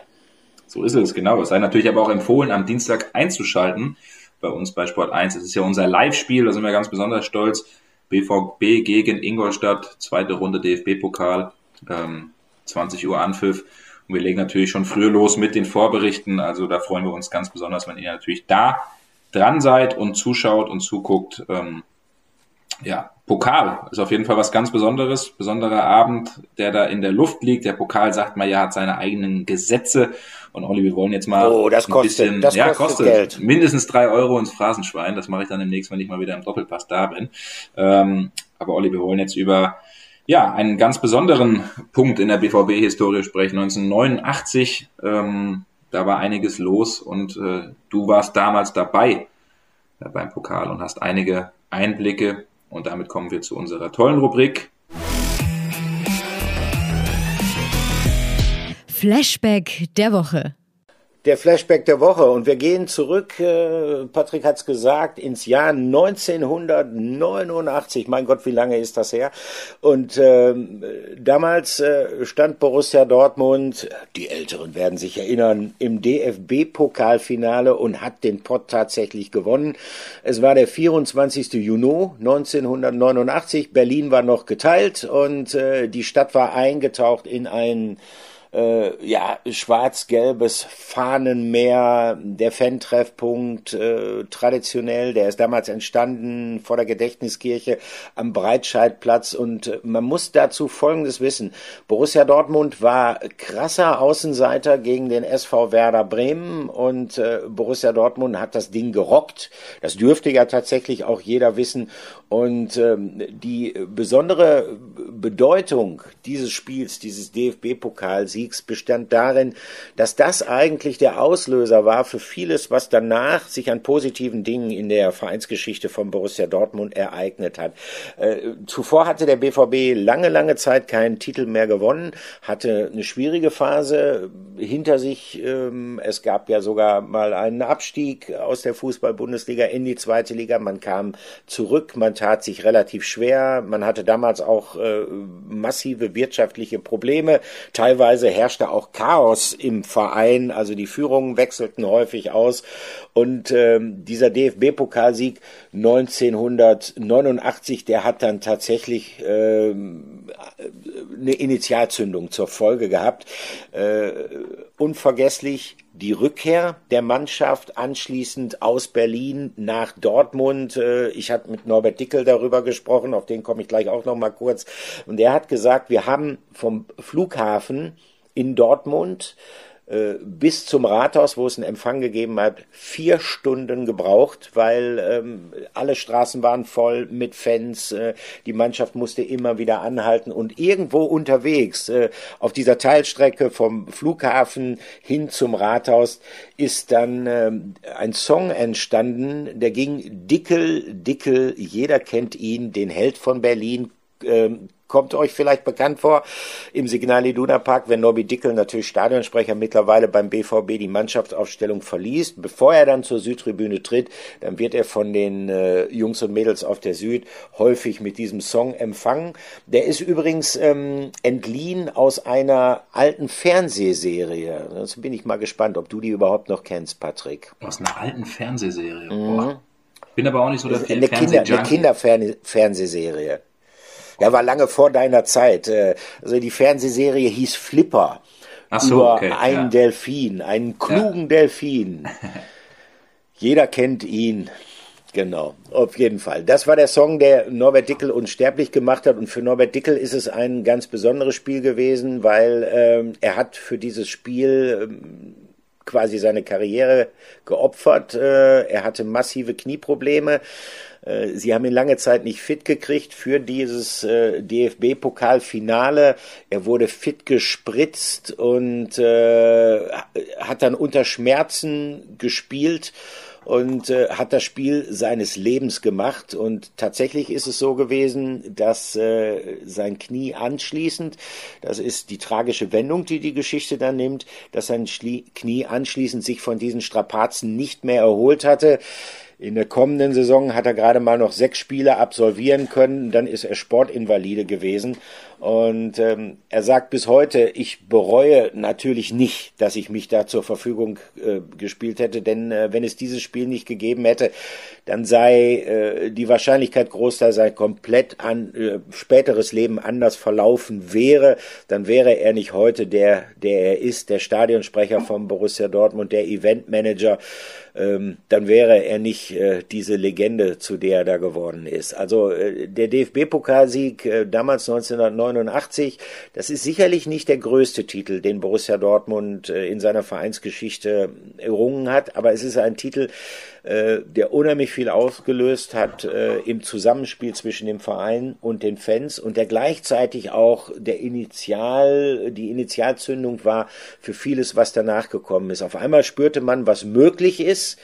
So ist es, genau. Es sei natürlich aber auch empfohlen, am Dienstag einzuschalten bei uns bei Sport 1. Es ist ja unser Live-Spiel, da sind wir ganz besonders stolz. BVB gegen Ingolstadt, zweite Runde DFB-Pokal, ähm, 20 Uhr Anpfiff. Und wir legen natürlich schon früher los mit den Vorberichten. Also da freuen wir uns ganz besonders, wenn ihr natürlich da dran seid und zuschaut und zuguckt. Ähm, ja, Pokal ist auf jeden Fall was ganz Besonderes, besonderer Abend, der da in der Luft liegt. Der Pokal sagt mal ja, hat seine eigenen Gesetze. Und Olli, wir wollen jetzt mal oh, das ein kostet, bisschen, das ja, kostet, kostet Geld. mindestens drei Euro ins Phrasenschwein. Das mache ich dann demnächst, wenn ich mal wieder im Doppelpass da bin. Ähm, aber Olli, wir wollen jetzt über ja einen ganz besonderen Punkt in der BVB-Historie sprechen. 1989 ähm, da war einiges los und äh, du warst damals dabei äh, beim Pokal und hast einige Einblicke. Und damit kommen wir zu unserer tollen Rubrik. Flashback der Woche der Flashback der Woche. Und wir gehen zurück, äh, Patrick hat's gesagt, ins Jahr 1989. Mein Gott, wie lange ist das her? Und äh, damals äh, stand Borussia Dortmund, die Älteren werden sich erinnern, im DFB-Pokalfinale und hat den Pott tatsächlich gewonnen. Es war der 24. Juni 1989. Berlin war noch geteilt und äh, die Stadt war eingetaucht in einen äh, ja, schwarz-gelbes Fahnenmeer, der Fan-Treffpunkt, äh, traditionell, der ist damals entstanden vor der Gedächtniskirche am Breitscheidplatz und äh, man muss dazu Folgendes wissen. Borussia Dortmund war krasser Außenseiter gegen den SV Werder Bremen und äh, Borussia Dortmund hat das Ding gerockt. Das dürfte ja tatsächlich auch jeder wissen und ähm, die besondere Bedeutung dieses Spiels, dieses DFB-Pokalsiegs bestand darin, dass das eigentlich der Auslöser war für vieles, was danach sich an positiven Dingen in der Vereinsgeschichte von Borussia Dortmund ereignet hat. Äh, zuvor hatte der BVB lange, lange Zeit keinen Titel mehr gewonnen, hatte eine schwierige Phase hinter sich. Ähm, es gab ja sogar mal einen Abstieg aus der Fußball-Bundesliga in die zweite Liga. Man kam zurück, man tat sich relativ schwer. Man hatte damals auch äh, massive wirtschaftliche Probleme. Teilweise herrschte auch Chaos im Verein. Also die Führungen wechselten häufig aus. Und ähm, dieser DFB-Pokalsieg 1989, der hat dann tatsächlich ähm, eine Initialzündung zur Folge gehabt. Äh, unvergesslich die Rückkehr der Mannschaft anschließend aus Berlin nach Dortmund. Äh, ich hatte mit Norbert Dickel darüber gesprochen, auf den komme ich gleich auch noch mal kurz. Und er hat gesagt, wir haben vom Flughafen in Dortmund bis zum Rathaus, wo es einen Empfang gegeben hat, vier Stunden gebraucht, weil ähm, alle Straßen waren voll mit Fans. Äh, die Mannschaft musste immer wieder anhalten und irgendwo unterwegs äh, auf dieser Teilstrecke vom Flughafen hin zum Rathaus ist dann äh, ein Song entstanden, der ging Dickel, Dickel, jeder kennt ihn, den Held von Berlin, ähm, kommt euch vielleicht bekannt vor im Signal Iduna Park, wenn Norby Dickel, natürlich Stadionsprecher, mittlerweile beim BVB die Mannschaftsaufstellung verliest. Bevor er dann zur Südtribüne tritt, dann wird er von den äh, Jungs und Mädels auf der Süd häufig mit diesem Song empfangen. Der ist übrigens ähm, entliehen aus einer alten Fernsehserie. Jetzt bin ich mal gespannt, ob du die überhaupt noch kennst, Patrick. Aus einer alten Fernsehserie. Mhm. Bin aber auch nicht so der Eine, Kinder, eine Kinderfernsehserie. Ja, war lange vor deiner Zeit. Äh, also die Fernsehserie hieß Flipper. Ach so, über okay, einen ja. Delfin, einen klugen ja. Delfin. Jeder kennt ihn. Genau, auf jeden Fall. Das war der Song, der Norbert Dickel unsterblich gemacht hat. Und für Norbert Dickel ist es ein ganz besonderes Spiel gewesen, weil ähm, er hat für dieses Spiel ähm, quasi seine Karriere geopfert. Äh, er hatte massive Knieprobleme sie haben ihn lange Zeit nicht fit gekriegt für dieses äh, DFB-Pokalfinale. Er wurde fit gespritzt und äh, hat dann unter Schmerzen gespielt und äh, hat das Spiel seines Lebens gemacht. Und tatsächlich ist es so gewesen, dass äh, sein Knie anschließend, das ist die tragische Wendung, die die Geschichte dann nimmt, dass sein Schlie Knie anschließend sich von diesen Strapazen nicht mehr erholt hatte. In der kommenden Saison hat er gerade mal noch sechs Spiele absolvieren können. Dann ist er Sportinvalide gewesen. Und ähm, er sagt bis heute, ich bereue natürlich nicht, dass ich mich da zur Verfügung äh, gespielt hätte, denn äh, wenn es dieses Spiel nicht gegeben hätte, dann sei äh, die Wahrscheinlichkeit groß, dass sein komplett an äh, späteres Leben anders verlaufen wäre. Dann wäre er nicht heute der, der er ist, der Stadionsprecher von Borussia Dortmund, der Eventmanager. Ähm, dann wäre er nicht äh, diese Legende, zu der er da geworden ist. Also äh, der DFB-Pokalsieg äh, damals 1999 89. Das ist sicherlich nicht der größte Titel, den Borussia Dortmund äh, in seiner Vereinsgeschichte errungen hat, aber es ist ein Titel, äh, der unheimlich viel ausgelöst hat äh, im Zusammenspiel zwischen dem Verein und den Fans und der gleichzeitig auch der Initial, die Initialzündung war für vieles, was danach gekommen ist. Auf einmal spürte man, was möglich ist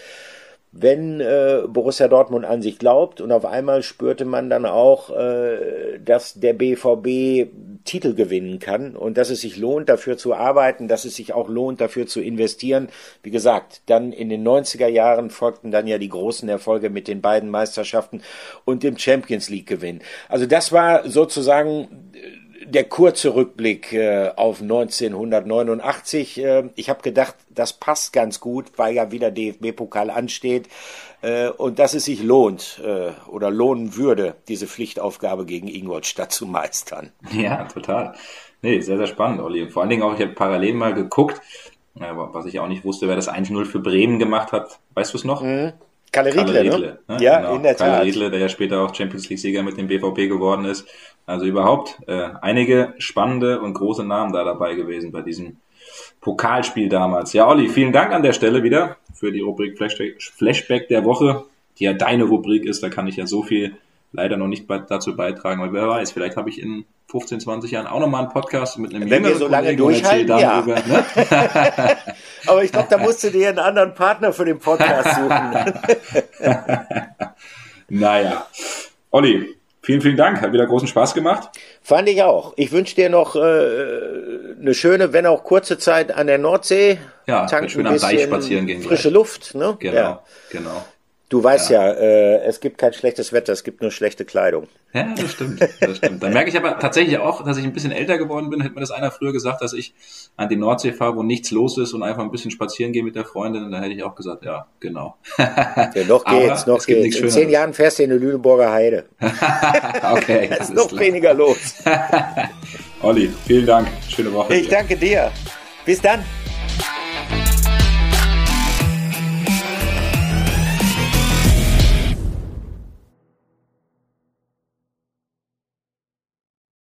wenn äh, Borussia Dortmund an sich glaubt und auf einmal spürte man dann auch, äh, dass der BVB Titel gewinnen kann und dass es sich lohnt, dafür zu arbeiten, dass es sich auch lohnt, dafür zu investieren. Wie gesagt, dann in den 90er Jahren folgten dann ja die großen Erfolge mit den beiden Meisterschaften und dem Champions League Gewinn. Also das war sozusagen der kurze Rückblick äh, auf 1989. Äh, ich habe gedacht, das passt ganz gut, weil ja wieder DFB-Pokal ansteht äh, und dass es sich lohnt äh, oder lohnen würde, diese Pflichtaufgabe gegen Ingolstadt zu meistern. Ja, total. Nee, sehr, sehr spannend, Olli. Vor allen Dingen auch, ich habe parallel mal geguckt, was ich auch nicht wusste, wer das 1-0 für Bremen gemacht hat. Weißt du es noch? Mhm. Kalle Riedle, Kalle Riedle ne? ne? Ja, genau. in der Tat. Kalle Riedle, der ja später auch Champions League-Sieger mit dem BVB geworden ist. Also überhaupt äh, einige spannende und große Namen da dabei gewesen bei diesem Pokalspiel damals. Ja, Olli, vielen Dank an der Stelle wieder für die Rubrik Flashback der Woche, die ja deine Rubrik ist. Da kann ich ja so viel leider noch nicht dazu beitragen. Aber wer weiß, vielleicht habe ich in 15, 20 Jahren auch nochmal einen Podcast mit einem Wenn wir so lange durchhalten, darüber, ja. Ne? Aber ich glaube, da musst du dir einen anderen Partner für den Podcast suchen. naja. Olli, Vielen, vielen Dank. Hat wieder großen Spaß gemacht. Fand ich auch. Ich wünsche dir noch äh, eine schöne, wenn auch kurze Zeit an der Nordsee. Ja, tanken schön am Deich spazieren gehen. Frische gleich. Luft, ne? Genau, ja. genau. Du weißt ja, ja äh, es gibt kein schlechtes Wetter, es gibt nur schlechte Kleidung. Ja, das stimmt. Das stimmt. Dann merke ich aber tatsächlich auch, dass ich ein bisschen älter geworden bin. Hätte mir das einer früher gesagt, dass ich an die Nordsee fahre, wo nichts los ist und einfach ein bisschen spazieren gehe mit der Freundin, dann hätte ich auch gesagt, ja, genau. Ja, noch geht's, noch geht's. In zehn Jahren fährst du in die Lüneburger Heide. okay. da ist noch klar. weniger los. Olli, vielen Dank. Schöne Woche. Ich dir. danke dir. Bis dann.